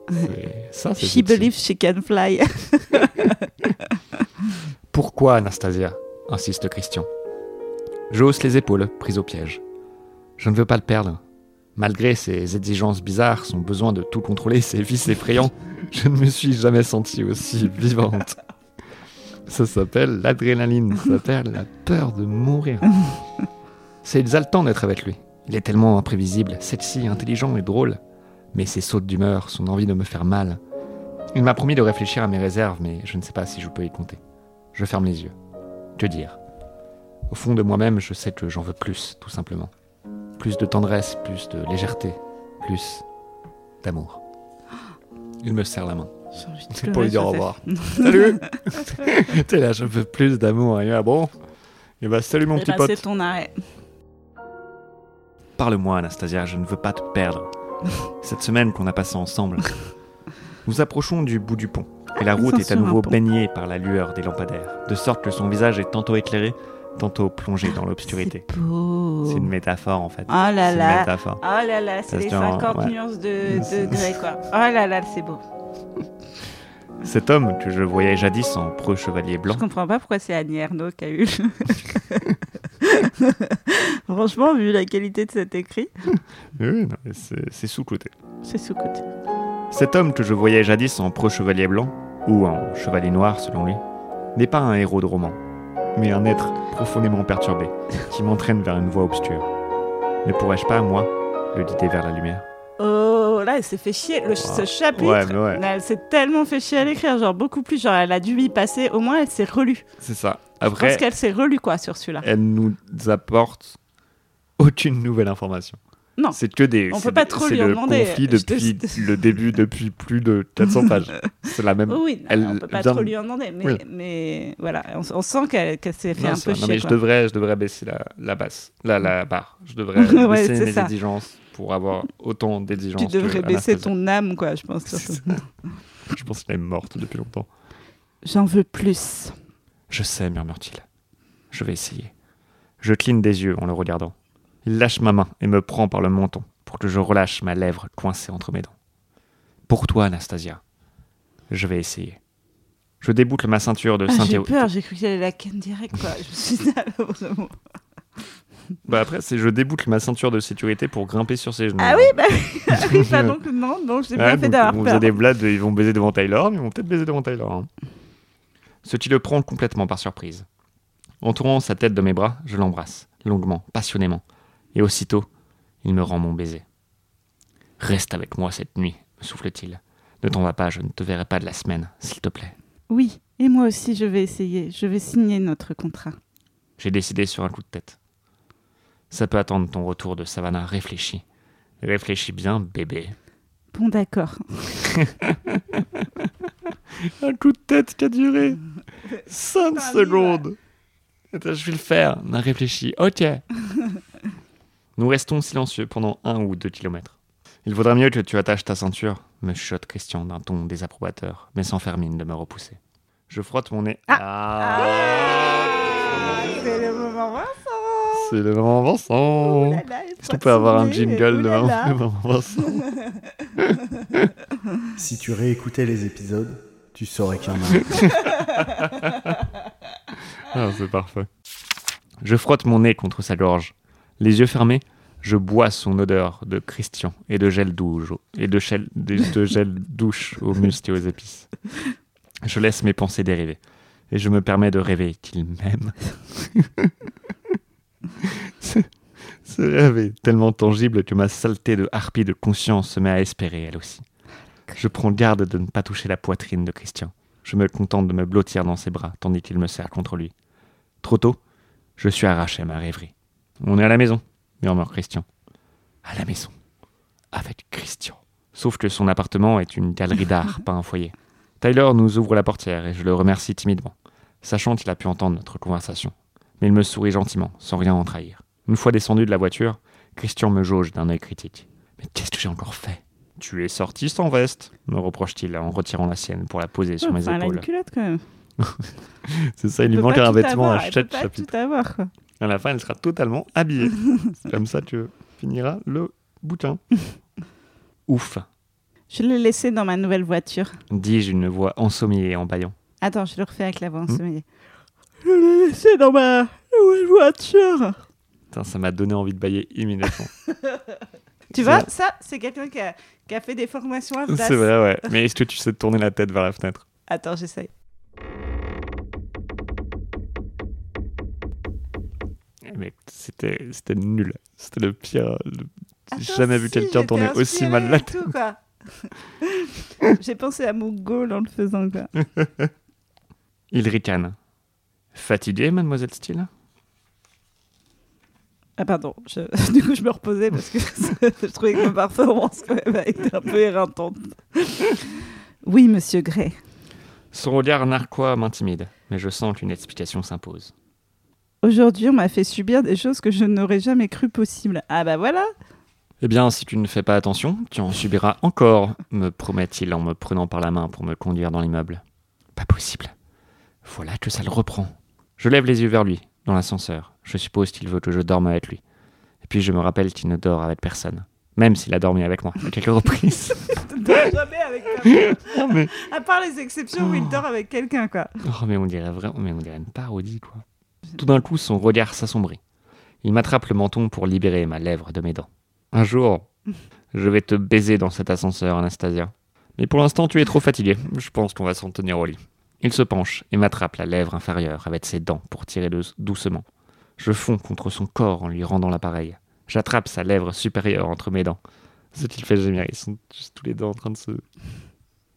Ça, c'est She believes she can fly. Pourquoi, Anastasia insiste Christian? Je hausse les épaules, prise au piège. Je ne veux pas le perdre. Malgré ses exigences bizarres, son besoin de tout contrôler, ses vices effrayants, je ne me suis jamais sentie aussi vivante. Ça s'appelle l'adrénaline, ça s'appelle la peur de mourir. C'est exaltant d'être avec lui. Il est tellement imprévisible, sexy, intelligent et drôle. Mais ses sautes d'humeur, son envie de me faire mal. Il m'a promis de réfléchir à mes réserves, mais je ne sais pas si je peux y compter. Je ferme les yeux. Que dire? Au fond de moi-même, je sais que j'en veux plus, tout simplement. Plus de tendresse, plus de légèreté, plus d'amour. Il me serre la main. De pour lui dire au revoir. Salut T'es là, je veux plus d'amour. Et ah bon Et bah salut mon Eh petit ben, pote. C'est ton arrêt. Parle-moi, Anastasia, je ne veux pas te perdre. Cette semaine qu'on a passée ensemble. Nous approchons du bout du pont, et la route est à nouveau baignée par la lueur des lampadaires, de sorte que son visage est tantôt éclairé, tantôt plongé dans l'obscurité. C'est une métaphore en fait. Oh là C'est une là. métaphore. Oh là là, c'est les tient, 50 ouais. nuances de degrés, quoi. Oh là là, c'est beau. Cet homme que je voyais jadis en preux chevalier blanc, Je comprends pas pourquoi c'est Annie Ernaux qui a eu le... Franchement, vu la qualité de cet écrit, Oui, non, mais c'est c'est sous-côté. c'est sous-côté. Cet homme que je voyais jadis en preux chevalier blanc, ou en chevalier noir selon lui, n'est pas un héros de roman, mais un être profondément perturbé, qui m'entraîne vers une voie obscure. Ne pourrais-je pas, moi, le guider vers la lumière? Oh, là, elle s'est fait chier. Le, Ce chapitre, Ouais, mais ouais. elle s'est tellement fait chier à l'écrire, genre beaucoup plus. Genre, elle a dû y passer. Au moins, elle s'est relue. C'est ça. Je Après, pense qu'elle s'est relue, quoi, sur celui-là. elle nous apporte aucune nouvelle information. Non. C'est que des. On peut pas trop lui en le demander. conflit te- depuis le début, depuis plus de 400 pages. C'est la même. Oui, non, Elle on peut pas trop lui en demander, mais, Oui. mais voilà, on, on sent qu'elle s'est fait Non, un peu. Non, chier. mais je devrais, je devrais baisser la, la basse, la, la barre. Je devrais Ouais, baisser mes ça. exigences pour avoir autant d'exigences. Tu devrais baisser ton âme, quoi, je pense. Je pense qu'elle est morte depuis longtemps. J'en veux plus. Je sais, murmure-t-il. Je vais essayer. Je cligne des yeux en le regardant. Lâche ma main et me prend par le menton pour que je relâche ma lèvre coincée entre mes dents. Pour toi, Anastasia. Je vais essayer. Je déboucle ma ceinture de Ah, j'ai peur, j'ai cru qu'elle allait la ken direct, quoi. Je me suis dit, ah, vraiment. Bah après, c'est je déboucle ma ceinture de sécurité pour grimper sur ses genoux. Ah oui, bah oui, ah bah donc non, non, j'ai Ouais, bien fait donc, d'avoir peur. faisait des blagues, de- ils vont baiser devant Taylor, mais ils vont peut-être baiser devant Taylor. hein. Ce qui le prend complètement par surprise. Entourant sa tête de mes bras, je l'embrasse, longuement, passionnément. Et aussitôt, il me rend mon baiser. Reste avec moi cette nuit, me souffle-t-il. Ne t'en va pas, je ne te verrai pas de la semaine, s'il te plaît. Oui, et moi aussi, je vais essayer. Je vais signer notre contrat. J'ai décidé sur un coup de tête. Ça peut attendre ton retour de Savannah, réfléchis. Réfléchis bien, bébé. Bon, d'accord. Un coup de tête qui a duré 5 Putain, secondes. Attends, je vais le faire. On a réfléchi. Ok. Nous restons silencieux pendant un ou deux kilomètres. Il vaudra mieux que tu attaches ta ceinture, me chuchote Christian d'un ton désapprobateur, mais sans faire mine de me repousser. Je frotte mon nez. Ah, c'est le moment Vincent C'est le moment Vincent. Est-ce qu'on peut avoir un jingle de moment Vincent Si tu réécoutais les épisodes, tu saurais qu'il y en a. Ah, c'est parfait. Je frotte mon nez contre sa gorge. Les yeux fermés, je bois son odeur de Christian et de gel douche, et de, gel- douche aux muscles et aux épices. Je laisse mes pensées dériver et je me permets de rêver qu'il m'aime. ce rêve est tellement tangible que ma saleté de harpie de conscience se met à espérer elle aussi. Je prends garde de ne pas toucher la poitrine de Christian. Je me contente de me blottir dans ses bras tandis qu'il me serre contre lui. Trop tôt, je suis arraché à ma rêverie. On est à la maison, murmure Christian. À la maison. Avec Christian. Sauf que son appartement est une galerie d'art, pas un foyer. Tyler nous ouvre la portière et je le remercie timidement, sachant qu'il a pu entendre notre conversation. Mais il me sourit gentiment, sans rien en trahir. Une fois descendu de la voiture, Christian me jauge d'un œil critique. Mais qu'est-ce que j'ai encore fait Tu es sorti sans veste, me reproche-t-il en retirant la sienne pour la poser sur mes elle a une épaules. culotte quand même. C'est ça, il lui manque un vêtement à chaque chapitre. tout avoir, quoi. À la fin, elle sera totalement habillée. Comme ça que finira le bouquin. Ouf, Je l'ai laissé dans ma nouvelle voiture. dis-je une voix ensommeillée en bâillant. Attends, je le refais avec la voix Hmm. ensommeillée. Je l'ai laissé dans ma nouvelle voiture. Putain, ça m'a donné envie de bailler immédiatement. Tu vois, ça, c'est quelqu'un qui a, qui a fait des formations à. C'est vrai, ouais. Mais est-ce que tu sais tourner la tête vers la fenêtre? Attends, j'essaye. Mais c'était c'était nul. C'était le pire. le- J'ai jamais vu si, quelqu'un tourner aussi mal la tête. tout, quoi. J'ai pensé à mon goal en le faisant, quoi. Il ricane. Fatigué, mademoiselle Steele? Ah pardon, je- du coup je me reposais parce que je trouvais que ma performance quand même a été un peu éreintante. Oui, monsieur Gray. Son regard narquois m'intimide, mais je sens qu'une explication s'impose. Aujourd'hui, on m'a fait subir des choses que je n'aurais jamais cru possibles. Ah bah voilà Eh bien, si tu ne fais pas attention, tu en subiras encore, me promet-il en me prenant par la main pour me conduire dans l'immeuble. Pas possible. Voilà que ça le reprend. Je lève les yeux vers lui, dans l'ascenseur. Je suppose qu'il veut que je dorme avec lui. Et puis je me rappelle qu'il ne dort avec personne. Même s'il a dormi avec moi à quelques reprises. Jamais avec quelqu'un. oh, mais... À part les exceptions où il dort avec quelqu'un, quoi. oh, mais on dirait vraiment, mais on dirait une parodie, quoi. Tout d'un coup, son regard s'assombrit. Il m'attrape le menton pour libérer ma lèvre de mes dents. Un jour, je vais te baiser dans cet ascenseur, Anastasia. Mais pour l'instant, tu es trop fatigué. Je pense qu'on va s'en tenir au lit. Il se penche et m'attrape la lèvre inférieure avec ses dents pour tirer dou- doucement. Je fonds contre son corps en lui rendant l'appareil. J'attrape sa lèvre supérieure entre mes dents. Ce qu'il fait gémir, ils sont juste tous les deux en train de se,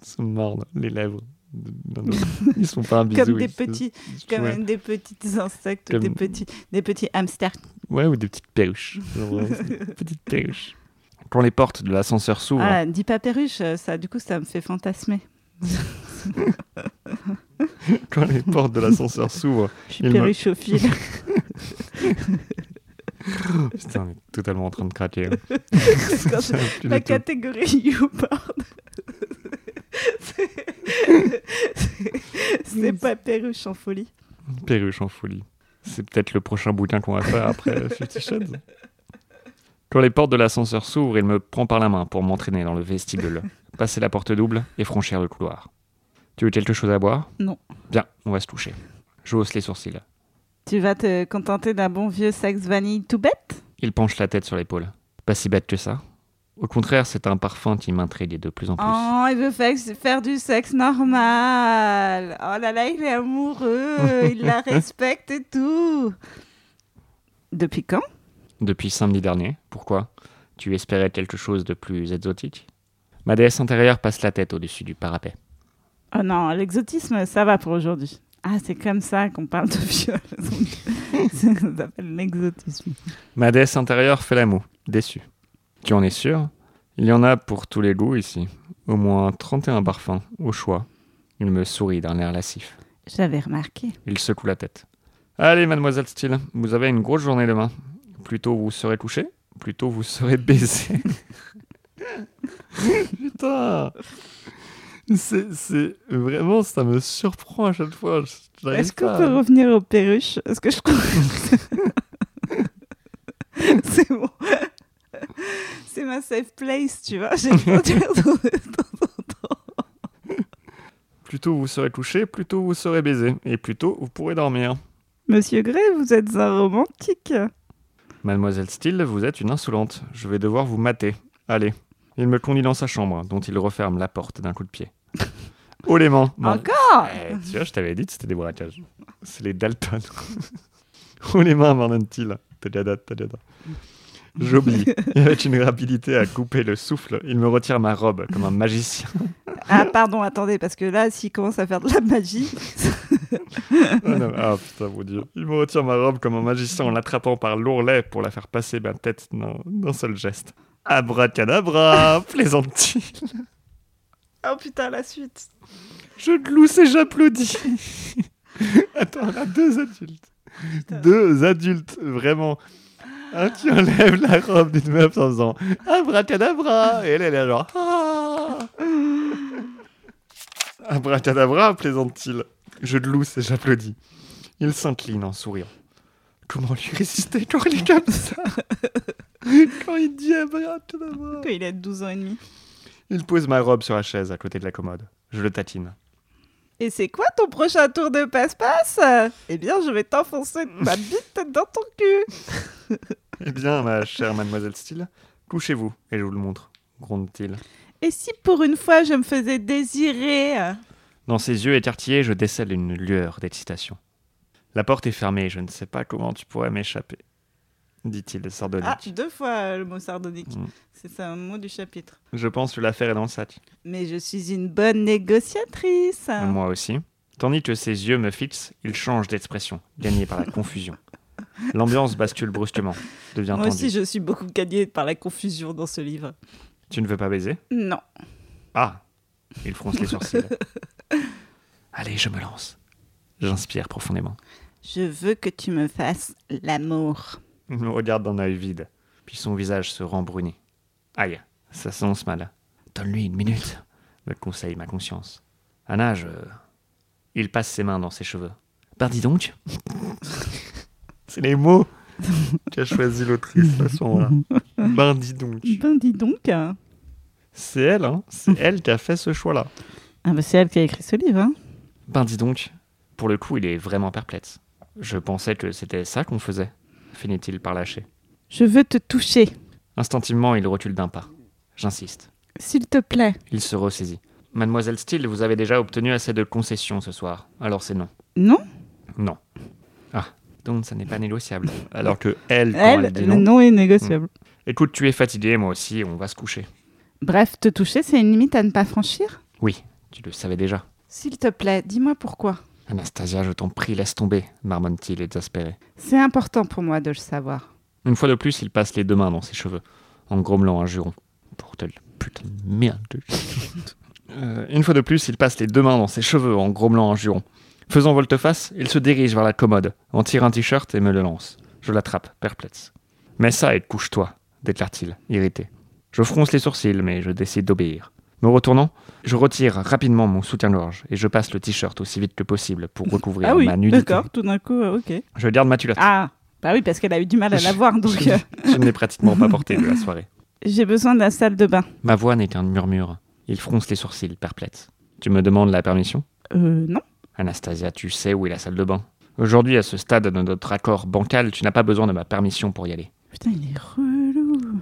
se mordre les lèvres. Ils sont pas un bisou. Comme des petits, Ouais. comme des petits insectes, Comme- des petits, des petits hamsters. Ouais, ou des petites perruches. Genre, petites perruches. Quand les portes de l'ascenseur s'ouvrent, Ah, dis pas perruche, ça, du coup, ça me fait fantasmer. quand les portes de l'ascenseur s'ouvrent, Je suis Il me- perruchophile. putain, on est totalement en train de craquer. hein. Quand La catégorie YouPorn. C'est- pas perruche en folie. Perruche en folie. C'est peut-être le prochain bouquin qu'on va faire après Fifty Shades. Quand les portes de l'ascenseur s'ouvrent, il me prend par la main pour m'entraîner dans le vestibule, passer la porte double et franchir le couloir. Tu veux quelque chose à boire? Non. Bien, on va se toucher. Je hausse les sourcils. Tu vas te contenter d'un bon vieux sexe vanille tout bête? Il penche la tête sur l'épaule. Pas si bête que ça. Au contraire, c'est un parfum qui m'intrigue de plus en plus. Oh, il veut faire, faire du sexe normal. Oh là là, il est amoureux, il la respecte et tout. Depuis quand? Depuis samedi dernier. Pourquoi? Tu espérais quelque chose de plus exotique? Ma déesse intérieure passe la tête au-dessus du parapet. Oh non, l'exotisme, ça va pour aujourd'hui. Ah, c'est comme ça qu'on parle de viol. ça s'appelle l'exotisme. Ma déesse intérieure fait la moue, déçue. Tu en es sûr? Il y en a pour tous les goûts ici. Au moins 31 parfums, au choix. Il me sourit d'un air lascif. J'avais remarqué. Il secoue la tête. Allez, mademoiselle Steele, vous avez une grosse journée demain. Plutôt vous serez couché, plutôt vous serez baisé. Putain c'est, c'est- Vraiment, ça me surprend à chaque fois. Est-ce qu'on à- peut revenir aux perruches? Est-ce que je C'est bon. C'est ma safe place, tu vois. J'ai temps. Plutôt vous serez couché, plutôt vous serez baisé. Et plutôt vous pourrez dormir. Monsieur Gray, vous êtes un romantique. Mademoiselle Steele, vous êtes une insolente. Je vais devoir vous mater. Allez. Il me conduit dans sa chambre, dont il referme la porte d'un coup de pied. Haut les mains. Encore Eh, tu vois, je t'avais dit que c'était des braquages. C'est les Dalton. Haut les mains, m'ordonne-t-il. J'oublie. Avec une rapidité à couper le souffle, il me retire ma robe comme un magicien. Ah, pardon, attendez, parce que là, s'il commence à faire de la magie, Ah, non, ah, putain, mon dieu. Il me retire ma robe comme un magicien en l'attrapant par l'ourlet pour la faire passer ma tête d'un d'un seul geste. Abracadabra, plaisante-t-il. Oh putain, la suite. Je glousse et j'applaudis. Attends, on a deux adultes. Deux adultes, vraiment. Un qui enlève la robe d'une meuf en faisant Abracadabra. Et elle, elle est genre Ah Abracadabra, plaisante-t-il. Je glousse et j'applaudis. Il s'incline en souriant. Comment lui résister quand il est comme ça? Quand il dit Abracadabra Quand il a 12 ans et demi. Il pose ma robe sur la chaise à côté de la commode. Je le tatine. Et c'est quoi ton prochain tour de passe-passe? Eh bien, je vais t'enfoncer ma bite dans ton cul. Eh bien, ma chère mademoiselle Steele, couchez-vous et je vous le montre, gronde-t-il. Et si pour une fois je me faisais désirer? Dans ses yeux écartillés, je décèle une lueur d'excitation. La porte est fermée, je ne sais pas comment tu pourrais m'échapper, dit-il sardonique. Ah, deux fois euh, le mot sardonique. Mm. C'est ça, un mot du chapitre. Je pense que l'affaire est dans le sac. Mais je suis une bonne négociatrice. Moi aussi. Tandis que ses yeux me fixent, il change d'expression, gagné par la confusion. L'ambiance bascule brusquement, devient Moi tendue. aussi, je suis beaucoup gagnée par la confusion dans ce livre. Tu ne veux pas baiser? Non. Ah Il fronce les sourcils. Allez, je me lance. J'inspire profondément. Je veux que tu me fasses l'amour. Il me regarde d'un œil vide, puis son visage se rembrunit. Aïe, ça s'annonce mal. Donne-lui une minute, me conseille ma conscience. Anna, je... Il passe ses mains dans ses cheveux. Ben dis donc C'est les mots qu'a choisi l'autrice à ce moment-là. Ben dis donc Ben dis donc. Ah C'est elle, hein C'est elle qui a fait ce choix-là. bah c'est elle qui a écrit ce livre. Hein. Ben dis donc Pour le coup, il est vraiment perplexe. Je pensais que c'était ça qu'on faisait, finit-il par lâcher. Je veux te toucher. Instinctivement, il recule d'un pas. J'insiste. S'il te plaît. Il se ressaisit. Mademoiselle Steele, vous avez déjà obtenu assez de concessions ce soir. Alors c'est non. Non? Non. Ah, donc ça n'est pas négociable. Alors que elle, quand elle, Elle, dit le non. est négociable. Écoute, tu es fatigué, moi aussi, on va se coucher. Bref, te toucher, c'est une limite à ne pas franchir? Oui, tu le savais déjà. S'il te plaît, dis-moi pourquoi. Anastasia, je t'en prie, laisse tomber, marmonne-t-il exaspéré. C'est important pour moi de le savoir. Une fois de plus, il passe les deux mains dans ses cheveux, en grommelant un juron. Bordel, putain de merde. Euh, une fois de plus, il passe les deux mains dans ses cheveux, en grommelant un juron. Faisant volte-face, il se dirige vers la commode, en tire un t-shirt et me le lance. Je l'attrape, perplexe. Mets ça et couche-toi, déclare-t-il, irrité. Je fronce les sourcils, mais je décide d'obéir. Me retournant, je retire rapidement mon soutien-gorge et je passe le t-shirt aussi vite que possible pour recouvrir Ah oui, ma nudité. d'accord, tout d'un coup, euh, ok. Je garde ma culotte. Ah, bah oui, parce qu'elle a eu du mal à la voir, donc euh, Je ne l'ai pratiquement pas porté de la soirée. j'ai besoin de la salle de bain. Ma voix n'est qu'un murmure. Il fronce les sourcils, perplexe. Tu me demandes la permission? Euh, non. Anastasia, tu sais où est la salle de bain. Aujourd'hui, à ce stade de notre accord bancal, tu n'as pas besoin de ma permission pour y aller. Putain, il est relou.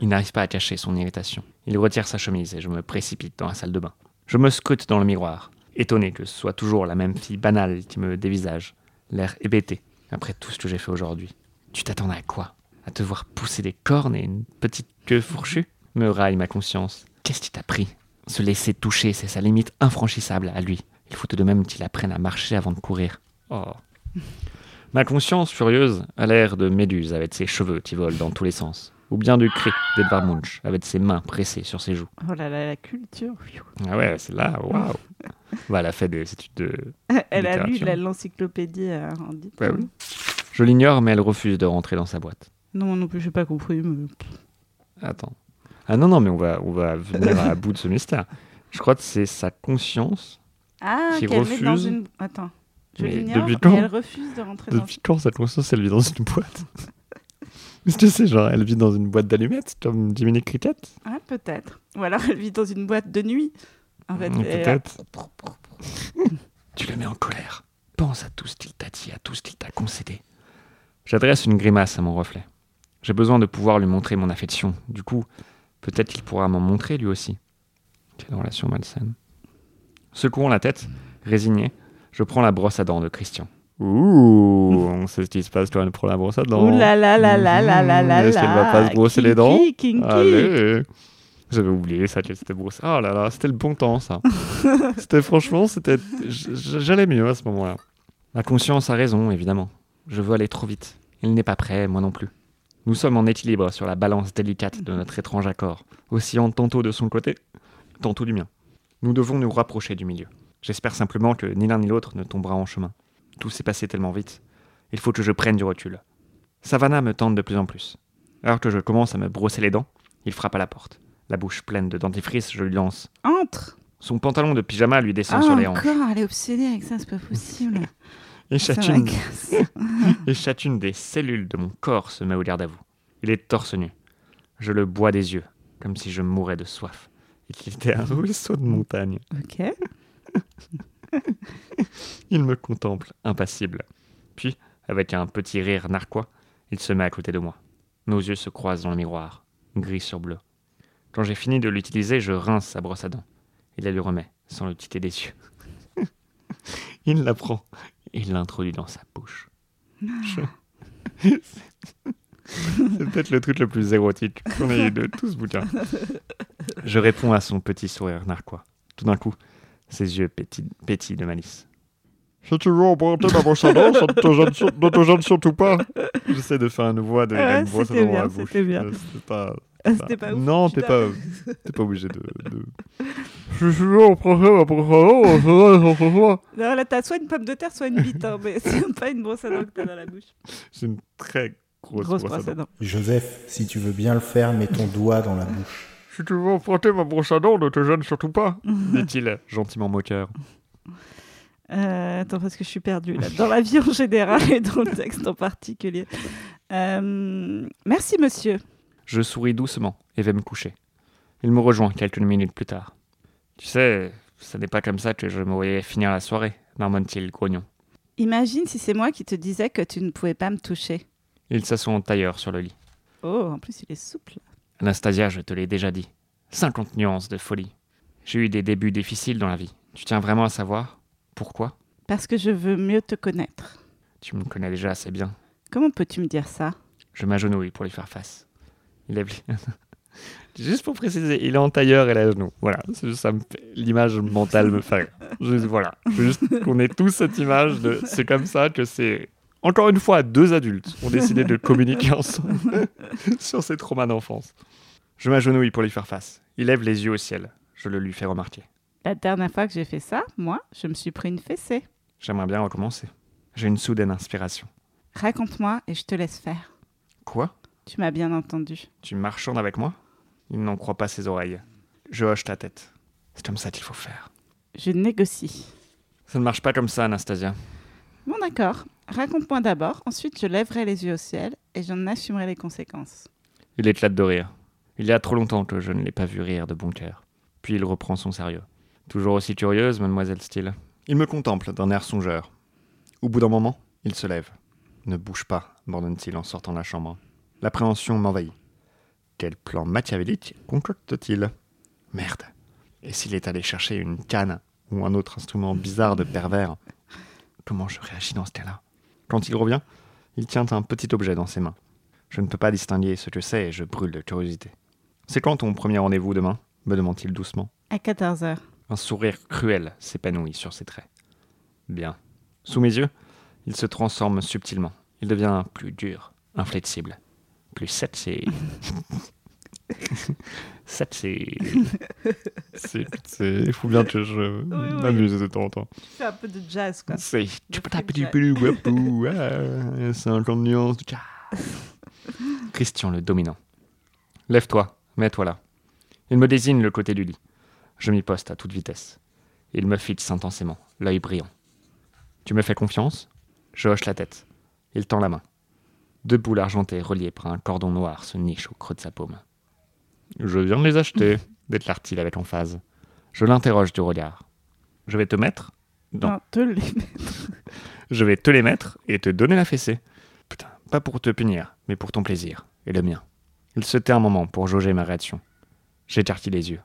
Il n'arrive pas à cacher son irritation. Il retire sa chemise et je me précipite dans la salle de bain. Je me scrute dans le miroir, étonné que ce soit toujours la même fille banale qui me dévisage, l'air hébété, après tout ce que j'ai fait aujourd'hui. Tu t'attendais à quoi? À te voir pousser des cornes et une petite queue fourchue? Me raille ma conscience. Qu'est-ce qui t'a pris? Se laisser toucher, c'est sa limite infranchissable à lui. Il faut tout de même qu'il apprenne à marcher avant de courir. Oh. Ma conscience furieuse a l'air de Méduse avec ses cheveux qui volent dans tous les sens. Ou bien du cri d'Edvard Munch avec ses mains pressées sur ses joues. Oh là là, la culture. Ah ouais, c'est là, waouh Bah, elle a fait des études de... Elle a lu l'encyclopédie euh, en dit. Ouais, oui. Je l'ignore, mais elle refuse de rentrer dans sa boîte. Non, non plus, j'ai pas compris. mais- Attends. Ah non, non, mais on va, on va venir à bout de ce mystère. Je crois que c'est sa conscience. Ah, Qui qu'elle met dans refuse. une. Attends. Je l'ignore, depuis mais elle refuse de rentrer dans. Depuis quand sa conscience, elle vit dans une boîte? Est-ce que c'est genre, elle vit dans une boîte d'allumettes, comme Jiminy Cricket Ah, peut-être. Ou alors elle vit dans une boîte de nuit. En fait, Mm, Peut-être. Tu le mets en colère. Pense à tout ce qu'il t'a dit, à tout ce qu'il t'a concédé. J'adresse une grimace à mon reflet. J'ai besoin de pouvoir lui montrer mon affection. Du coup, peut-être qu'il pourra m'en montrer lui aussi. Quelle relation malsaine. Secouant la tête, résigné, je prends la brosse à dents de Christian. Ouh, on sait ce qui se passe quand elle prend la brosse à dents. Ouh là là là là là là là Mhm, Est-ce qu'elle va là. pas se brosser les dents Kinky. Allez J'avais oublié ça qu'elle s'était brossée. Oh là là, c'était le bon temps ça. c'était franchement, c'était. J'allais mieux à ce moment-là. Ma conscience a raison, évidemment. Je veux aller trop vite. Il n'est pas prêt, moi non plus. Nous sommes en équilibre sur la balance délicate de notre étrange accord, oscillant tantôt de son côté, tantôt du mien. Nous devons nous rapprocher du milieu. J'espère simplement que ni l'un ni l'autre ne tombera en chemin. Tout s'est passé tellement vite. Il faut que je prenne du recul. Savannah me tente de plus en plus. Alors que je commence à me brosser les dents, il frappe à la porte. La bouche pleine de dentifrice, je lui lance. Entre. Son pantalon de pyjama lui descend sur les hanches. encore, elle est obsédée avec ça, c'est pas possible. Et chacune, et chacune des cellules de mon corps se met au garde à vous. Il est torse nu. Je le bois des yeux, comme si je mourais de soif. Et qu'il était un ruisseau de montagne. Ok. Il me contemple, impassible. Puis, avec un petit rire narquois, il se met à côté de moi. Nos yeux se croisent dans le miroir, gris sur bleu. Quand j'ai fini de l'utiliser, je rince sa brosse à dents. Il la lui remet, sans le quitter des yeux. il la prend et l'introduit dans sa bouche. Je- C'est peut-être le truc le plus érotique qu'on ait eu de tout ce bouquin. Je réponds à son petit sourire narquois. Tout d'un coup, ses yeux pétillent, pétillent de malice. Si tu veux emprunter ma brosse à dents, ça ne te gêne, sur- ne te gêne surtout pas. J'essaie de faire une voix de Ouais, une brosse à c'était dents dans la bien, bouche. c'était bien. Euh, C'était pas, Ah, C'était pas ouf. non, t'es pas, t'es pas obligé de. de... Si tu veux emprunter ma brosse à dents, ça va, ça va, ça va. Non, là, t'as soit une pomme de terre, soit une bite, hein, mais c'est pas une brosse à dents que t'as dans la bouche. C'est une très grosse, Grosse brosse à dents. Joseph, si tu veux bien le faire, mets ton doigt dans la bouche. Si tu veux emprunter ma brosse à dents, ne te gêne surtout pas, dit-il, gentiment moqueur. Euh, attends, parce que je suis perdue là. Dans la vie en général et dans le texte en particulier. Euh, merci, monsieur. Je souris doucement et vais me coucher. Il me rejoint quelques minutes plus tard. Tu sais, ce n'est pas comme ça que je me voyais finir la soirée, marmonne-t-il, grognon. Imagine si c'est moi qui te disais que tu ne pouvais pas me toucher. Il s'assoit en tailleur sur le lit. Oh, en plus, il est souple. Anastasia, je te l'ai déjà dit. 50 nuances de folie. J'ai eu des débuts difficiles dans la vie. Tu tiens vraiment à savoir Pourquoi? Parce que je veux mieux te connaître. Tu me connais déjà assez bien. Comment peux-tu me dire ça? Je m'agenouille pour lui faire face. Il lève Juste pour préciser, il est en tailleur et là à genoux. Voilà, ça me l'image mentale me fait. Juste, voilà, juste qu'on ait tous cette image de c'est comme ça que c'est Encore une fois, deux adultes ont décidé de communiquer ensemble sur ses traumas d'enfance. Je m'agenouille pour lui faire face. Il lève les yeux au ciel. Je le lui fais remarquer. La dernière fois que j'ai fait ça, moi, je me suis pris une fessée. J'aimerais bien recommencer. J'ai une soudaine inspiration. Raconte-moi et je te laisse faire. Quoi? Tu m'as bien entendu. Tu marchandes avec moi? Il n'en croit pas ses oreilles. Je hoche ta tête. C'est comme ça qu'il faut faire. Je négocie. Ça ne marche pas comme ça, Anastasia. Bon, d'accord. Raconte-moi d'abord, ensuite je lèverai les yeux au ciel et j'en assumerai les conséquences. Il éclate de rire. Il y a trop longtemps que je ne l'ai pas vu rire de bon cœur. Puis il reprend son sérieux. Toujours aussi curieuse, mademoiselle Steele. Il me contemple d'un air songeur. Au bout d'un moment, il se lève. Ne bouge pas, m'ordonne-t-il en sortant de la chambre. L'appréhension m'envahit. Quel plan machiavélique concocte-t-il? Merde. Et s'il est allé chercher une canne ou un autre instrument bizarre de pervers? Comment je réagis dans ce cas-là? Quand il revient, il tient un petit objet dans ses mains. Je ne peux pas distinguer ce que c'est et je brûle de curiosité. C'est quand ton premier rendez-vous demain me demande-t-il doucement. À 14h. Un sourire cruel s'épanouit sur ses traits. Bien. Sous mes yeux, il se transforme subtilement. Il devient plus dur, inflexible. Plus sexy. sexy. C'est. c'est- Il faut bien que je oui. m'amuse de temps en temps. Fais un peu de jazz, quoi. C'est. Wapou, ah, 50 nuances de jazz. Christian le dominant. Lève-toi, mets-toi là. Il me désigne le côté du lit. Je m'y poste à toute vitesse. Il me fixe intensément, l'œil brillant. Tu me fais confiance? Je hoche la tête. Il tend la main. Deux boules argentées reliées par un cordon noir se nichent au creux de sa paume. Je viens de les acheter, déclare-t-il avec emphase. Je l'interroge du regard. Je vais te mettre Non. Non, te les Je vais te les mettre et te donner la fessée. Putain, pas pour te punir, mais pour ton plaisir, et le mien. Il se tait un moment pour jauger ma réaction. J'écarquille les yeux.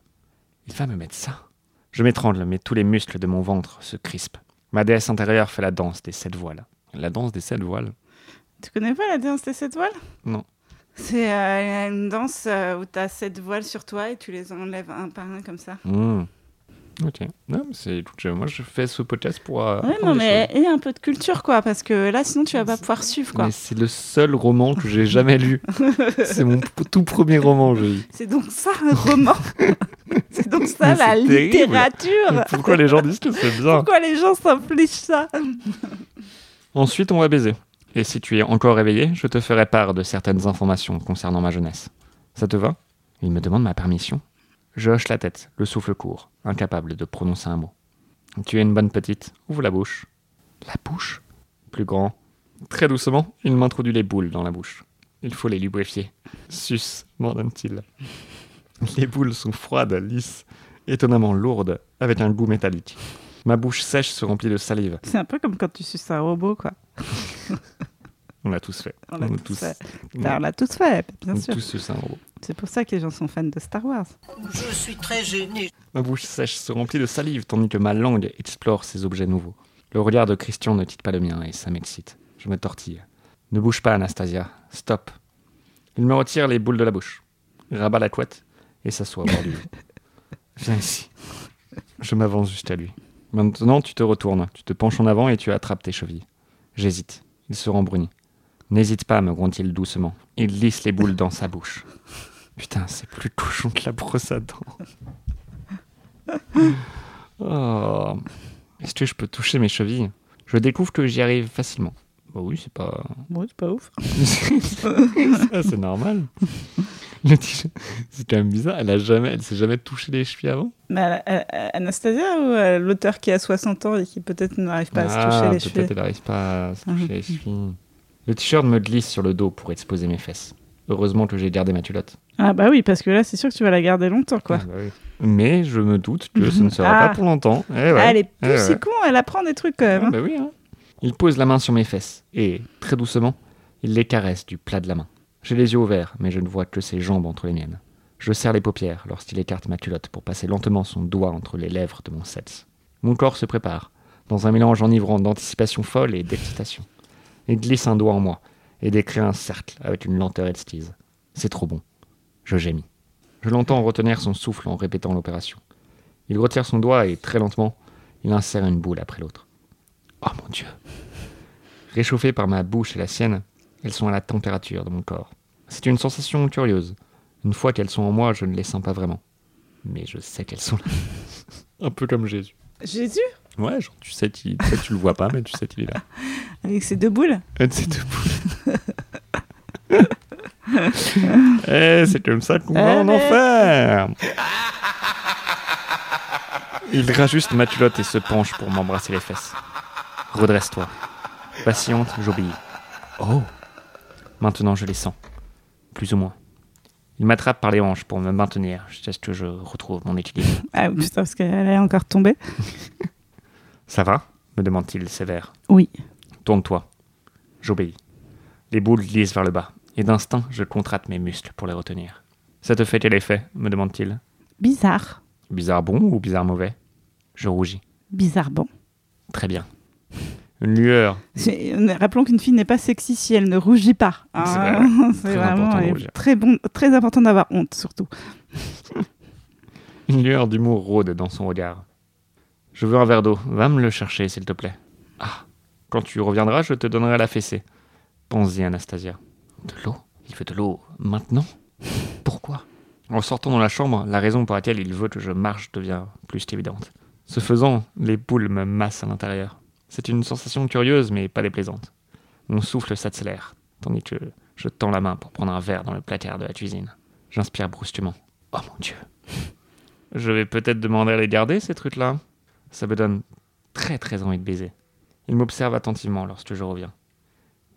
Il va me mettre ça Je m'étrangle, mais tous les muscles de mon ventre se crispent. Ma déesse intérieure fait la danse des sept voiles. La danse des sept voiles? Tu connais pas la danse des sept voiles? Non. C'est euh, une danse euh, où tu as sept voiles sur toi et tu les enlèves un par un comme ça. Hmm. Ok. Non, mais écoute, Moi, je fais ce podcast pour. euh, Ouais, non, mais et un peu de culture, quoi, parce que là, sinon, tu vas pas pouvoir suivre, quoi. C'est le seul roman que j'ai jamais lu. c'est mon tout premier roman, je lis. C'est donc ça, un roman C'est donc ça, Mais la terrible. littérature Pourquoi les gens disent que c'est bien? Pourquoi les gens s'infligent ça? Ensuite, on va baiser. Et si tu es encore réveillé, je te ferai part de certaines informations concernant ma jeunesse. Ça te va? Il me demande ma permission. Je hoche la tête, le souffle court, incapable de prononcer un mot. Tu es une bonne petite. Ouvre la bouche. La bouche? Plus grand. Très doucement, il m'introduit les boules dans la bouche. Il faut les lubrifier. Sus, m'ordonne-t-il. Les boules sont froides, lisses, étonnamment lourdes, avec un goût métallique. Ma bouche sèche se remplit de salive. C'est un peu comme quand tu suces un robot, quoi. On l'a tous fait. On l'a tous fait. Ben, on l'a tous fait, bien On sûr. tous robot. C'est pour ça que les gens sont fans de Star Wars. Je suis très gêné. Ma bouche sèche se remplit de salive tandis que ma langue explore ces objets nouveaux. Le regard de Christian ne quitte pas le mien et ça m'excite. Je me tortille. Ne bouge pas, Anastasia. Stop. Il me retire les boules de la bouche, rabat la couette et s'assoit au bord du lit. Viens ici. Je m'avance jusqu'à lui. Maintenant, tu te retournes, tu te penches en avant et tu attrapes tes chevilles. J'hésite. Il se rembrunit. N'hésite pas, me gronde-t-il doucement. Il lisse les boules dans sa bouche. Putain, c'est plus cochon que la brosse à dents. Oh. Est-ce que je peux toucher mes chevilles? Je découvre que j'y arrive facilement. Bah oui, c'est pas. Bon, c'est pas ouf. C'est normal. Le t-shirt- C'est quand même bizarre. Elle a jamais, elle s'est jamais touché les chevilles avant? Mais euh, euh, Anastasia ou euh, l'auteur qui a 60 ans et qui peut-être n'arrive pas à se toucher les Ah, peut-être chevilles? elle n'arrive pas à se toucher les chevilles. Le t-shirt me glisse sur le dos pour exposer mes fesses. Heureusement que j'ai gardé ma culotte. Ah bah oui, parce que là, c'est sûr que tu vas la garder longtemps, quoi. Ah, bah oui. Mais je me doute que ce ne sera Ah. pas pour longtemps. Eh ouais. Ah, elle est Eh plus ouais. si con, elle apprend des trucs quand même. Ah, hein. bah oui, hein. Il pose la main sur mes fesses et, très doucement, il les caresse du plat de la main. J'ai les yeux ouverts, mais je ne vois que ses jambes entre les miennes. Je serre les paupières lorsqu'il écarte ma culotte pour passer lentement son doigt entre les lèvres de mon sexe. Mon corps se prépare, dans un mélange enivrant d'anticipation folle et d'excitation. Il glisse un doigt en moi et décrit un cercle avec une lenteur exquise. C'est trop bon. Je gémis. Je l'entends retenir son souffle en répétant l'opération. Il retire son doigt et, très lentement, il insère une boule après l'autre. Oh mon Dieu Réchauffées par ma bouche et la sienne, elles sont à la température de mon corps. C'est une sensation curieuse. Une fois qu'elles sont en moi, je ne les sens pas vraiment. Mais je sais qu'elles sont là. Un peu comme Jésus. Jésus? Ouais, genre, tu sais, qu'il- peut-être tu le vois pas, mais tu sais qu'il est là. Avec ses deux boules? De ces deux boules. Eh, c'est comme ça qu'on va en Allez. enfer Il rajuste ma culotte et se penche pour m'embrasser les fesses. Redresse-toi. Patiente, j'obéis. Oh Maintenant, je les sens. Plus ou moins. Il m'attrape par les hanches pour me maintenir jusqu'à ce que je retrouve mon équilibre. Ah putain, parce qu'elle est encore tombée. Ça va? me demande-t-il sévère. Oui. Tourne-toi. J'obéis. Les boules glissent vers le bas, et d'instinct, je contracte mes muscles pour les retenir. Ça te fait quel effet? me demande-t-il. Bizarre. Bizarre bon ou bizarre mauvais? Je rougis. Bizarre bon. Très bien. Une lueur. C'est- Rappelons qu'une fille n'est pas sexy si elle ne rougit pas. hein. C'est vrai. Vraiment important très bon, très important d'avoir honte surtout. Une lueur d'humour rôde dans son regard. Je veux un verre d'eau. Va me le chercher, s'il te plaît. Ah, quand tu reviendras, je te donnerai la fessée. Pense-y, Anastasia. De l'eau? Il veut de l'eau maintenant? Pourquoi? En sortant dans la chambre, la raison pour laquelle il veut que je marche devient plus qu'évidente. Ce faisant, les boules me massent à l'intérieur. C'est une sensation curieuse, mais pas déplaisante. Mon souffle s'accélère, tandis que je tends la main pour prendre un verre dans le placard de la cuisine. J'inspire brusquement. Oh mon Dieu je vais peut-être demander à les garder, ces trucs-là. Ça me donne très très envie de baiser. Il m'observe attentivement lorsque je reviens.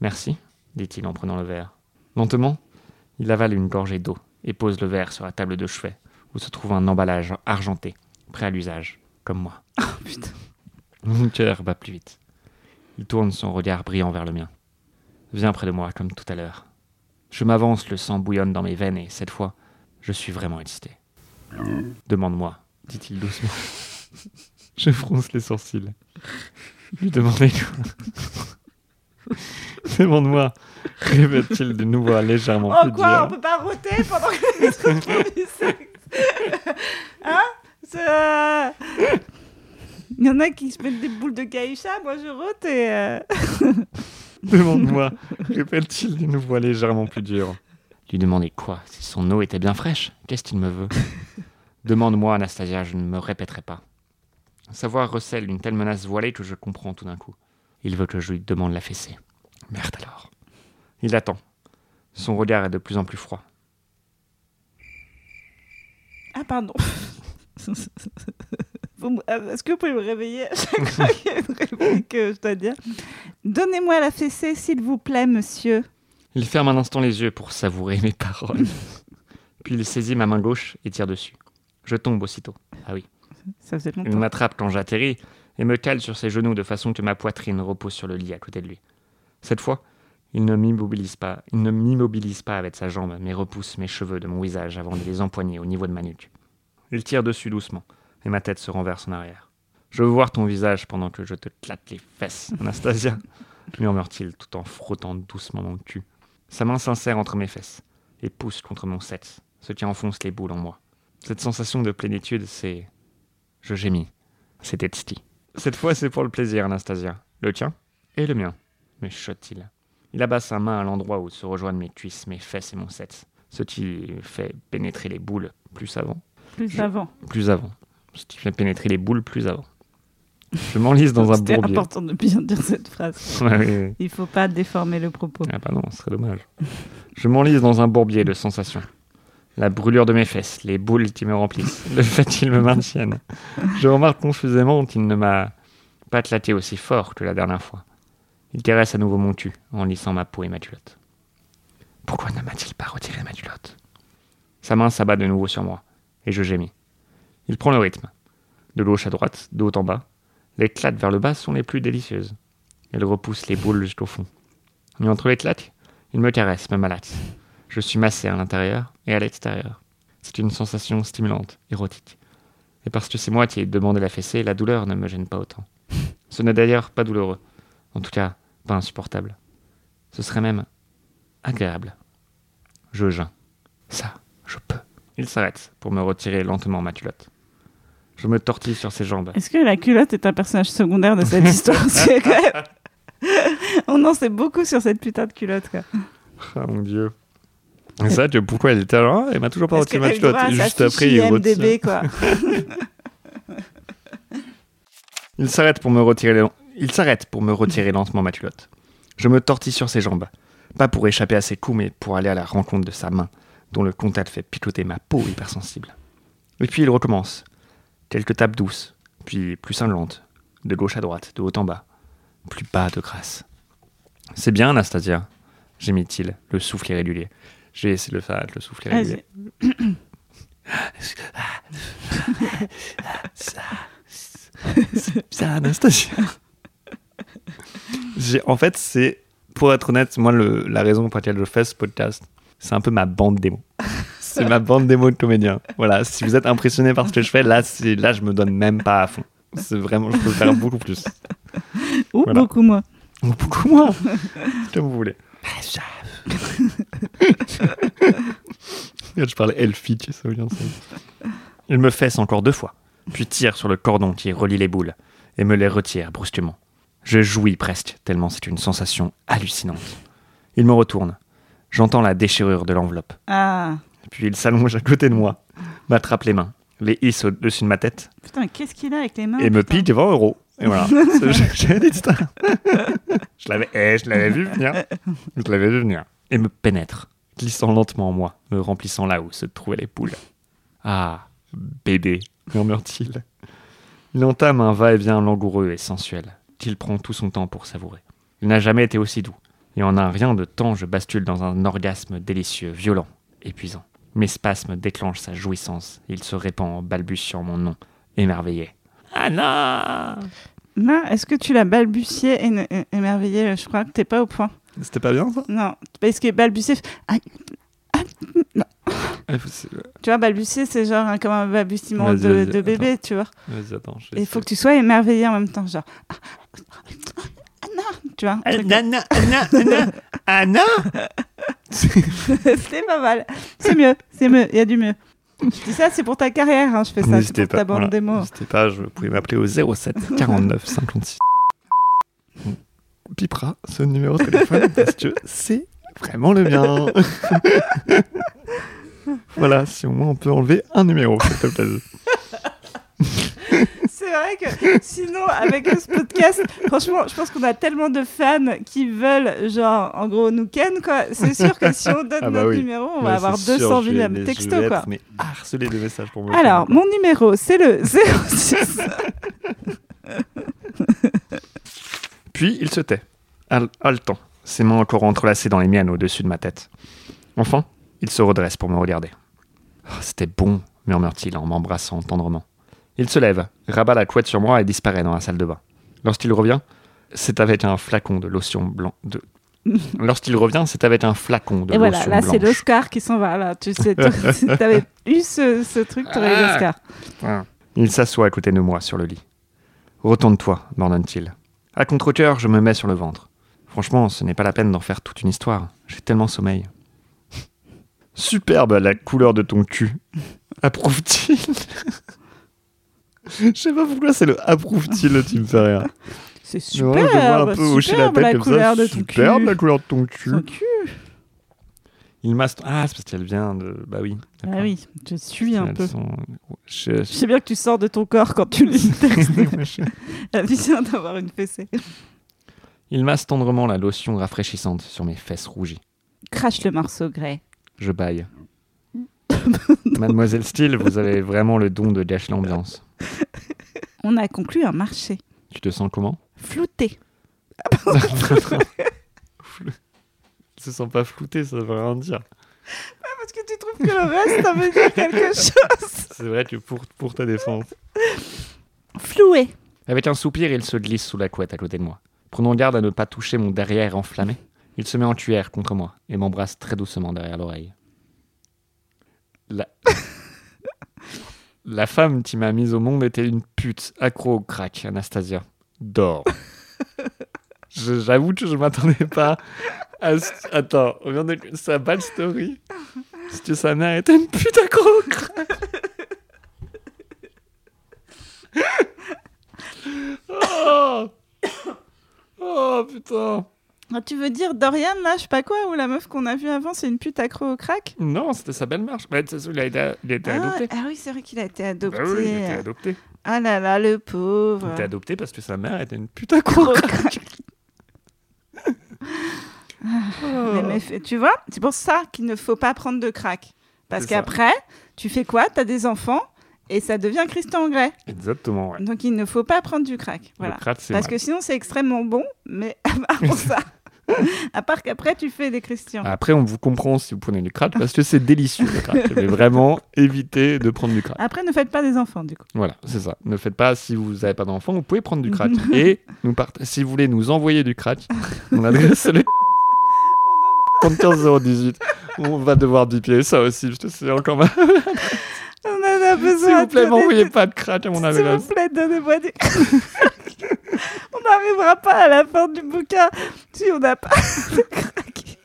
Merci, dit-il en prenant le verre. Lentement, il avale une gorgée d'eau et pose le verre sur la table de chevet, où se trouve un emballage argenté, prêt à l'usage, comme moi. Oh putain. Mon cœur bat plus vite. Il tourne son regard brillant vers le mien. Viens près de moi, comme tout à l'heure. Je m'avance, le sang bouillonne dans mes veines et cette fois, je suis vraiment excité. Demande-moi, dit-il doucement. Je fronce les sourcils. Lui demandez quoi Demande-moi, répète-t-il d'une voix légèrement Oh quoi On peut pas roter pendant que les autres font du sexe? Hein? Il y en a qui se mettent des boules de caïcha, moi je rote et... euh, Demande-moi, répète-t-il d'une voix légèrement plus dure. Lui demander quoi Si son eau était bien fraîche Qu'est-ce qu'il me veut? Demande-moi, Anastasia, je ne me répéterai pas. Sa voix recèle une telle menace voilée que je comprends tout d'un coup. Il veut que je lui demande la fessée. Merde alors. Il attend. Son regard est de plus en plus froid. Ah pardon. Euh, Est-ce que vous pouvez me réveiller à chaque fois qu'il y a une réplique que je dois dire? Donnez-moi la fessée, s'il vous plaît, monsieur. Il ferme un instant les yeux pour savourer mes paroles. Puis il saisit ma main gauche et tire dessus. Je tombe aussitôt. Ah oui. Ça faisait Il longtemps. m'attrape quand j'atterris et me cale sur ses genoux de façon que ma poitrine repose sur le lit à côté de lui. Cette fois, il ne m'immobilise pas, il ne m'immobilise pas avec sa jambe, mais repousse mes cheveux de mon visage avant de les empoigner au niveau de ma nuque. Il tire dessus doucement et ma tête se renverse en arrière. Je veux voir ton visage pendant que je te claque les fesses, Anastasia, murmure-t-il tout en frottant doucement mon cul. Sa main s'insère entre mes fesses et pousse contre mon sexe, ce qui enfonce les boules en moi. Cette sensation de plénitude, c'est je gémis. C'est Etsty. Cette fois, c'est pour le plaisir, Anastasia. Le tien et le mien, me chuchote-t-il. Il abat sa main à l'endroit où se rejoignent mes cuisses, mes fesses et mon sexe, ce qui fait pénétrer les boules plus avant. Plus Je- avant. Plus avant. Ce qui fait pénétrer les boules plus avant. Je m'enlise dans un C'était bourbier. important de bien dire cette phrase. Ouais, oui, oui. Il faut pas déformer le propos. Ah bah non, ce serait dommage. Je m'enlise dans un bourbier de sensations. La brûlure de mes fesses, les boules qui me remplissent, le fait qu'ils me maintiennent. Je remarque confusément qu'il ne m'a pas claqué aussi fort que la dernière fois. Il caresse à nouveau mon cul en lissant ma peau et ma culotte. Pourquoi ne m'a-t-il pas retiré ma culotte? Sa main s'abat de nouveau sur moi, et je gémis. Il prend le rythme. De gauche à droite, de haut en bas. Les claques vers le bas sont les plus délicieuses. Elle repousse les boules jusqu'au fond. Mais entre les claques, il me caresse, me malaxe. Je suis massé à l'intérieur et à l'extérieur. C'est une sensation stimulante, érotique. Et parce que c'est moi qui ai demandé la fessée, la douleur ne me gêne pas autant. Ce n'est d'ailleurs pas douloureux. En tout cas, pas insupportable. Ce serait même agréable. Je geins. Ça, je peux. Il s'arrête pour me retirer lentement ma culotte. Je me tortille sur ses jambes. Est-ce que la culotte est un personnage secondaire de cette histoire C'est quand même- On en sait beaucoup sur cette putain de culotte. Quoi. Ah mon dieu. Et ça, tu vois, pourquoi elle était là Elle m'a toujours pas retiré ma culotte. juste après, il quoi. Il s'arrête pour me retirer Il s'arrête pour me retirer lentement ma culotte. Je me tortille sur ses jambes. Pas pour échapper à ses coups, mais pour aller à la rencontre de sa main, dont le contact fait picoter ma peau hypersensible. Et puis il recommence. Quelques tapes douces, puis plus cinglantes, de gauche à droite, de haut en bas, plus bas de grâce. C'est bien, Anastasia, gémit-il, le souffle irrégulier. Je vais essayer de le faire le souffle irrégulier. Ça, Anastasia. J'ai- en fait, c'est, pour être honnête, moi, le- la raison pour laquelle je fais ce podcast, c'est un peu ma bande démo. C'est ma bande démo de comédien. Voilà, si vous êtes impressionné par ce que je fais, là, là je me donne même pas à fond. C'est vraiment, je peux faire beaucoup plus. Ou Voilà. beaucoup moins. Ou beaucoup moins. Comme vous voulez. je parlais elfique, ça veut dire ça. Il me fesse encore deux fois, puis tire sur le cordon qui relie les boules, et me les retire brusquement. Je jouis presque, tellement c'est une sensation hallucinante. Il me retourne. J'entends la déchirure de l'enveloppe. Ah, Puis il s'allonge à côté de moi, m'attrape les mains, les hisse au-dessus de ma tête, putain, qu'est-ce qu'il a avec les mains et me pique 20 euros. Et voilà. J'avais dit ça. Je l'avais, eh, je l'avais vu venir. Je l'avais vu venir. Et me pénètre, glissant lentement en moi, me remplissant là où se trouvaient les poules. Ah, bébé, murmure-t-il. Il entame un va-et-vient langoureux et sensuel, qu'il prend tout son temps pour savourer. Il n'a jamais été aussi doux. Et en un rien de temps, je bascule dans un orgasme délicieux, violent, épuisant. Mes spasmes déclenchent sa jouissance. Il se répand en balbutiant mon nom, émerveillé. Anna Non, est-ce que tu l'as balbutié et émerveillé? Je crois que t'es pas au point. C'était pas bien ça? Non, parce que balbutier. ah, Tu vois, balbutier, c'est genre un- comme un balbutiement de, bébé, tu vois. Vas-y, attends. Il faut que tu sois émerveillé en même temps, genre. Ah, Anna Tu vois un truc Anna, Anna, Anna, Anna C'est pas mal. C'est mieux, c'est mieux, il y a du mieux. Je dis ça, c'est pour ta carrière, hein, je fais ça, c'est N'hésitez pour ta pas. bande voilà. démo. N'hésitez pas, je pouvez m'appeler au 07 49 56. On pipera ce numéro de téléphone parce que c'est vraiment le mien. voilà, si au moins on peut enlever un numéro, s'il te plaît. C'est vrai que sinon, avec ce podcast, franchement, je pense qu'on a tellement de fans qui veulent, genre, en gros, nous ken, quoi. C'est sûr que si on donne Ah bah notre oui. numéro, on Ouais, va avoir c'est 200 sûr, 000 je vais- je textos, vais quoi. être, mais harcelé de messages pour le Alors, mon numéro, c'est le 06. Puis il se tait, hal- haletant, ses mains encore entrelacées dans les miennes au-dessus de ma tête. Enfin, il se redresse pour me regarder. Oh, C'était bon, murmure-t-il en m'embrassant tendrement. Il se lève, rabat la couette sur moi et disparaît dans la salle de bain. Lorsqu'il revient, c'est avec un flacon de lotion blanc. De... Lorsqu'il revient, c'est avec un flacon de Et voilà, là, c'est l'Oscar qui s'en va, là. Tu sais, si t'avais eu ce, ce truc, t'aurais eu l'Oscar. Il s'assoit à côté de moi sur le lit. Retourne-toi, m'ordonne-t-il. À contre-cœur, je me mets sur le ventre. Franchement, ce n'est pas la peine d'en faire toute une histoire. J'ai tellement sommeil. Superbe la couleur de ton cul. Approuve-t-il? Je sais pas pourquoi c'est le approuve-t-il qui me fait rire. C'est Mais ouais, je vois un peu hocher la tête la comme couleur ça. de ton Superbe cul. la couleur de ton cul. Il mastre... Ah, c'est parce qu'elle vient de... Bah oui. Ah oui, je suis un peu. sont- Je- Je sais bien que tu sors de ton corps quand tu lis le texte. Elle vient d'avoir une fessée. Il masse tendrement la lotion rafraîchissante sur mes fesses rougies. Crache le morceau grès. Je baille. Mademoiselle Steele, vous avez vraiment le don de gâcher l'ambiance. On a conclu un marché. Tu te sens comment? Flouté. Se sens pas flouté, ça veut rien dire. Parce que tu trouves que le reste, ça veut dire quelque chose. C'est vrai que pour, pour ta défense. Floué. Avec un soupir, il se glisse sous la couette à côté de moi. Prenant garde à ne pas toucher mon derrière enflammé, il se met en cuillère contre moi et m'embrasse très doucement derrière l'oreille. La... La femme qui m'a mise au monde était une pute, accro au crack, Anastasia. Dors. J'avoue que je m'attendais pas à... ce- Attends, on vient de... sa bad story. Parce que sa mère était une pute accro au crack. Oh Oh putain Tu veux dire Dorian, là, je sais pas quoi, ou la meuf qu'on a vue avant, c'est une pute accro au crack Non, c'était sa de toute façon, il a été, il a été ah, adopté. ah oui, c'est vrai qu'il a été Bah adopté. oui, il a été adopté. Ah là là, le Il pauvre. a été adopté parce que sa mère était une pute accro. Au crack. Les méfaits. Tu vois, c'est pour ça qu'il ne faut pas prendre de crack. Parce qu'après, tu fais quoi? T'as des enfants et ça devient Christian Grey. Exactement, ouais. Donc il ne faut pas prendre du crack. Voilà. Crack, c'est Parce mal. que sinon c'est extrêmement bon, mais à part ça, à part qu'après tu fais des Christians. Après, on vous comprend si vous prenez du crack parce que c'est délicieux le crack. Mais vraiment, évitez de prendre du crack. Après ne faites pas des enfants du coup. Voilà, c'est ça. Ne faites pas si vous n'avez pas d'enfant, vous pouvez prendre du crack. Et nous part- si vous voulez nous envoyer du crack, mon adresse le 35018. On va devoir biper ça aussi, je te sais encore mal. On en a besoin. S'il vous plaît, m'envoyez pas de crack à mon S'il adresse. vous plaît, donnez-moi du On n'arrivera pas à la fin du bouquin si on n'a pas de crack.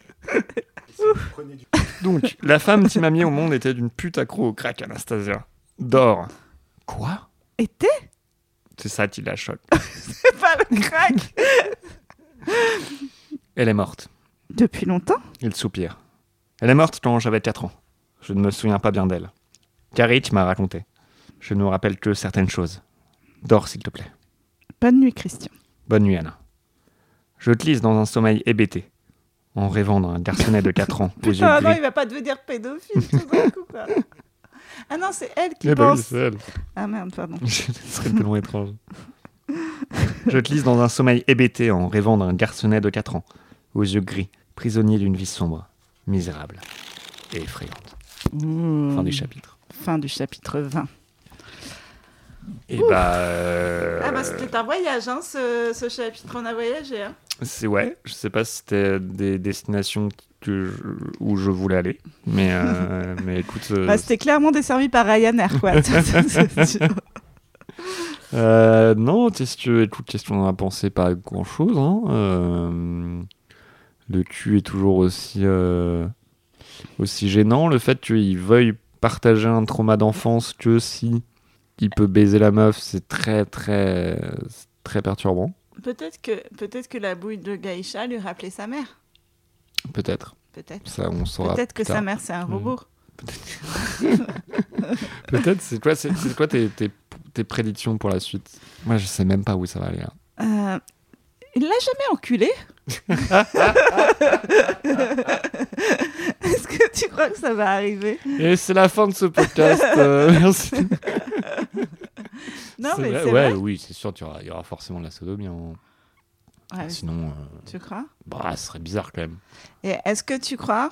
Donc, la femme qui m'a mis au monde était d'une pute accro au crack, Anastasia. D'or. Quoi? T'es C'est ça qui la choque. pas le crack Elle est morte. Depuis longtemps? Il soupire. Elle est morte quand j'avais 4 ans. Je ne me souviens pas bien d'elle. Karit m'a raconté. Je ne me rappelle que certaines choses. Dors, s'il te plaît. Bonne nuit, Christian. Bonne nuit, Anna. Je glisse dans un sommeil hébété, en rêvant d'un garçonnet de 4 ans aux yeux Putain, non, gris. il va pas devenir pédophile tout d'un coup, quoi. Ah non, c'est elle qui Eh ben oui, pense. elle. ah merde, pardon. Ce serait tellement étrange. Je glisse dans un sommeil hébété en rêvant d'un garçonnet de 4 ans, aux yeux gris, prisonnier d'une vie sombre, misérable et effrayante. Fin du chapitre. Fin du chapitre 20. Et bah. euh, Ah bah c'était un voyage, hein, ce, ce chapitre. On a voyagé. Hein. C'est ouais, je sais pas si c'était des destinations que je- où je voulais aller, mais, euh, mais écoute. euh, Bah, c'était clairement desservi par Ryanair, quoi. Euh, non, qu'est-ce que, écoute, qu'est-ce qu'on en a pensé? Pas grand-chose. Hein. Euh, le cul est toujours aussi, euh, aussi gênant. Le fait qu'il veuille partager un trauma d'enfance que si il peut baiser la meuf, c'est très, très, très perturbant. Peut-être que, peut que la bouille de Gaïcha lui rappelait sa mère. Peut-être. Peut-être. Ça, on saura. Peut-être que tard. sa mère, c'est un robot. Peut-être. C'est quoi, c'est, quoi tes, tes, tes prédictions pour la suite? Moi, je sais même pas où ça va aller. hein. Euh, il l'a jamais enculé Est-ce que tu crois que ça va arriver? Et c'est la fin de ce podcast. euh, merci. Non, C'est mais vrai, c'est ouais, vrai. oui, c'est sûr, il y aura, il y aura forcément de la sodomie. hein. Ouais, Sinon, euh, tu crois? bah, ce serait bizarre quand même. Et est-ce que tu crois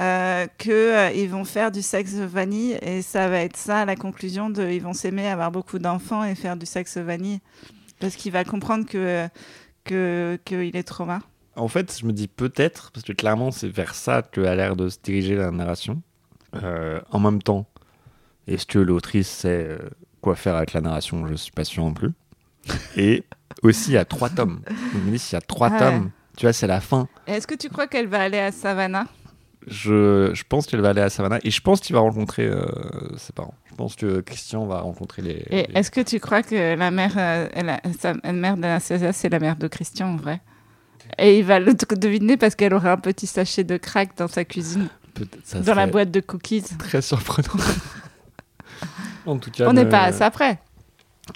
euh, qu'ils vont faire du sexe vanille et ça va être ça la conclusion de ils vont s'aimer, avoir beaucoup d'enfants et faire du sexe vanille? Parce qu'il va comprendre que que qu'il est trauma. En fait, je me dis peut-être, parce que clairement, c'est vers ça que a l'air de se diriger la narration. Euh, en même temps, est-ce que l'autrice sait euh, quoi faire avec la narration? Je suis pas sûr non plus. Et aussi, il y a trois tomes. Je me dis, s'il y a trois Ah ouais. tomes, tu vois, c'est la fin. Est-ce que tu crois qu'elle va aller à Savannah? Je, je pense qu'elle va aller à Savannah et je pense qu'il va rencontrer euh, ses parents. Je pense que Christian va rencontrer les. Et les- est-ce que tu crois que la mère, euh, elle a- sa la mère d'Anastasia, c'est la mère de Christian en vrai? Et il va le deviner parce qu'elle aurait un petit sachet de crack dans sa cuisine, ça dans la boîte de cookies. Très surprenant. en tout cas, On n'est ne- pas à ça près.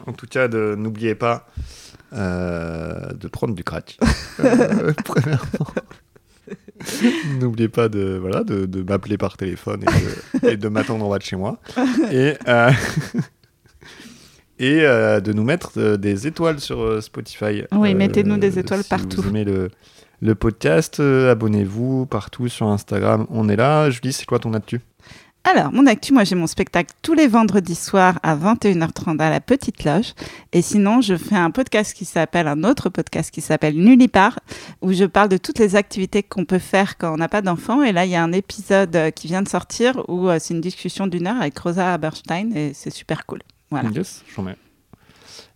En tout cas, de- n'oubliez pas euh, de prendre du crack. Euh, premièrement. N'oubliez pas de, voilà, de, de m'appeler par téléphone et de, et de m'attendre en bas de chez moi. Et, euh, et euh, de nous mettre euh, des étoiles sur Spotify. Oui, Euh, mettez-nous des étoiles si partout. Vous aimez le, le podcast, abonnez-vous partout sur Instagram. On est là. Julie, c'est quoi ton actu? Alors, mon actu, moi j'ai mon spectacle tous les vendredis soirs à 21h30 à la Petite Loge. Et sinon, je fais un podcast qui s'appelle, un autre podcast qui s'appelle Nullipart, où je parle de toutes les activités qu'on peut faire quand on n'a pas d'enfant. Et là, il y a un épisode euh, qui vient de sortir où euh, c'est une discussion d'une heure avec Rosa Haberstein et c'est super cool. Voilà. Yes, j'en mets.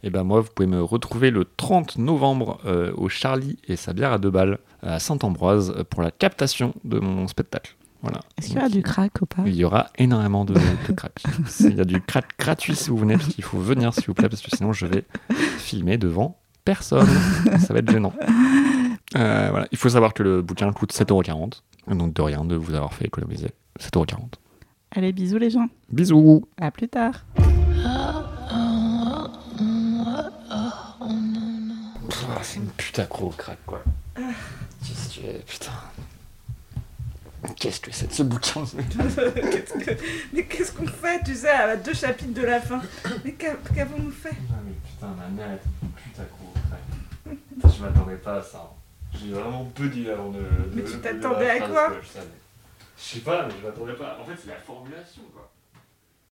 Et ben moi, vous pouvez me retrouver le 30 novembre euh, au Charlie et sa bière à deux balles à Saint-Ambroise pour la captation de mon spectacle. Voilà. Est-ce qu'il y aura du crack ou pas Il y aura énormément de, de crack. Il y a du crack gratuit si vous venez, parce qu'il faut venir s'il vous plaît, parce que sinon je vais filmer devant personne. Ça va être gênant. Euh, voilà. Il faut savoir que le bouquin coûte 7,40€. Donc de rien de vous avoir fait économiser 7,40€. Allez, bisous les gens. Bisous À plus tard. C'est une putain gros crack quoi. Qu'est-ce que putain. Qu'est-ce que c'est de ce bouquin Mais qu'est-ce qu'on fait, tu sais, à deux chapitres de la fin? Mais qu'avons-nous fait? Ah mais putain ma mère putain crack. Je m'attendais pas à ça. J'ai vraiment peu dit avant de. Mais tu t'attendais à quoi? Je sais pas, mais je m'attendais pas. En fait, c'est la formulation quoi.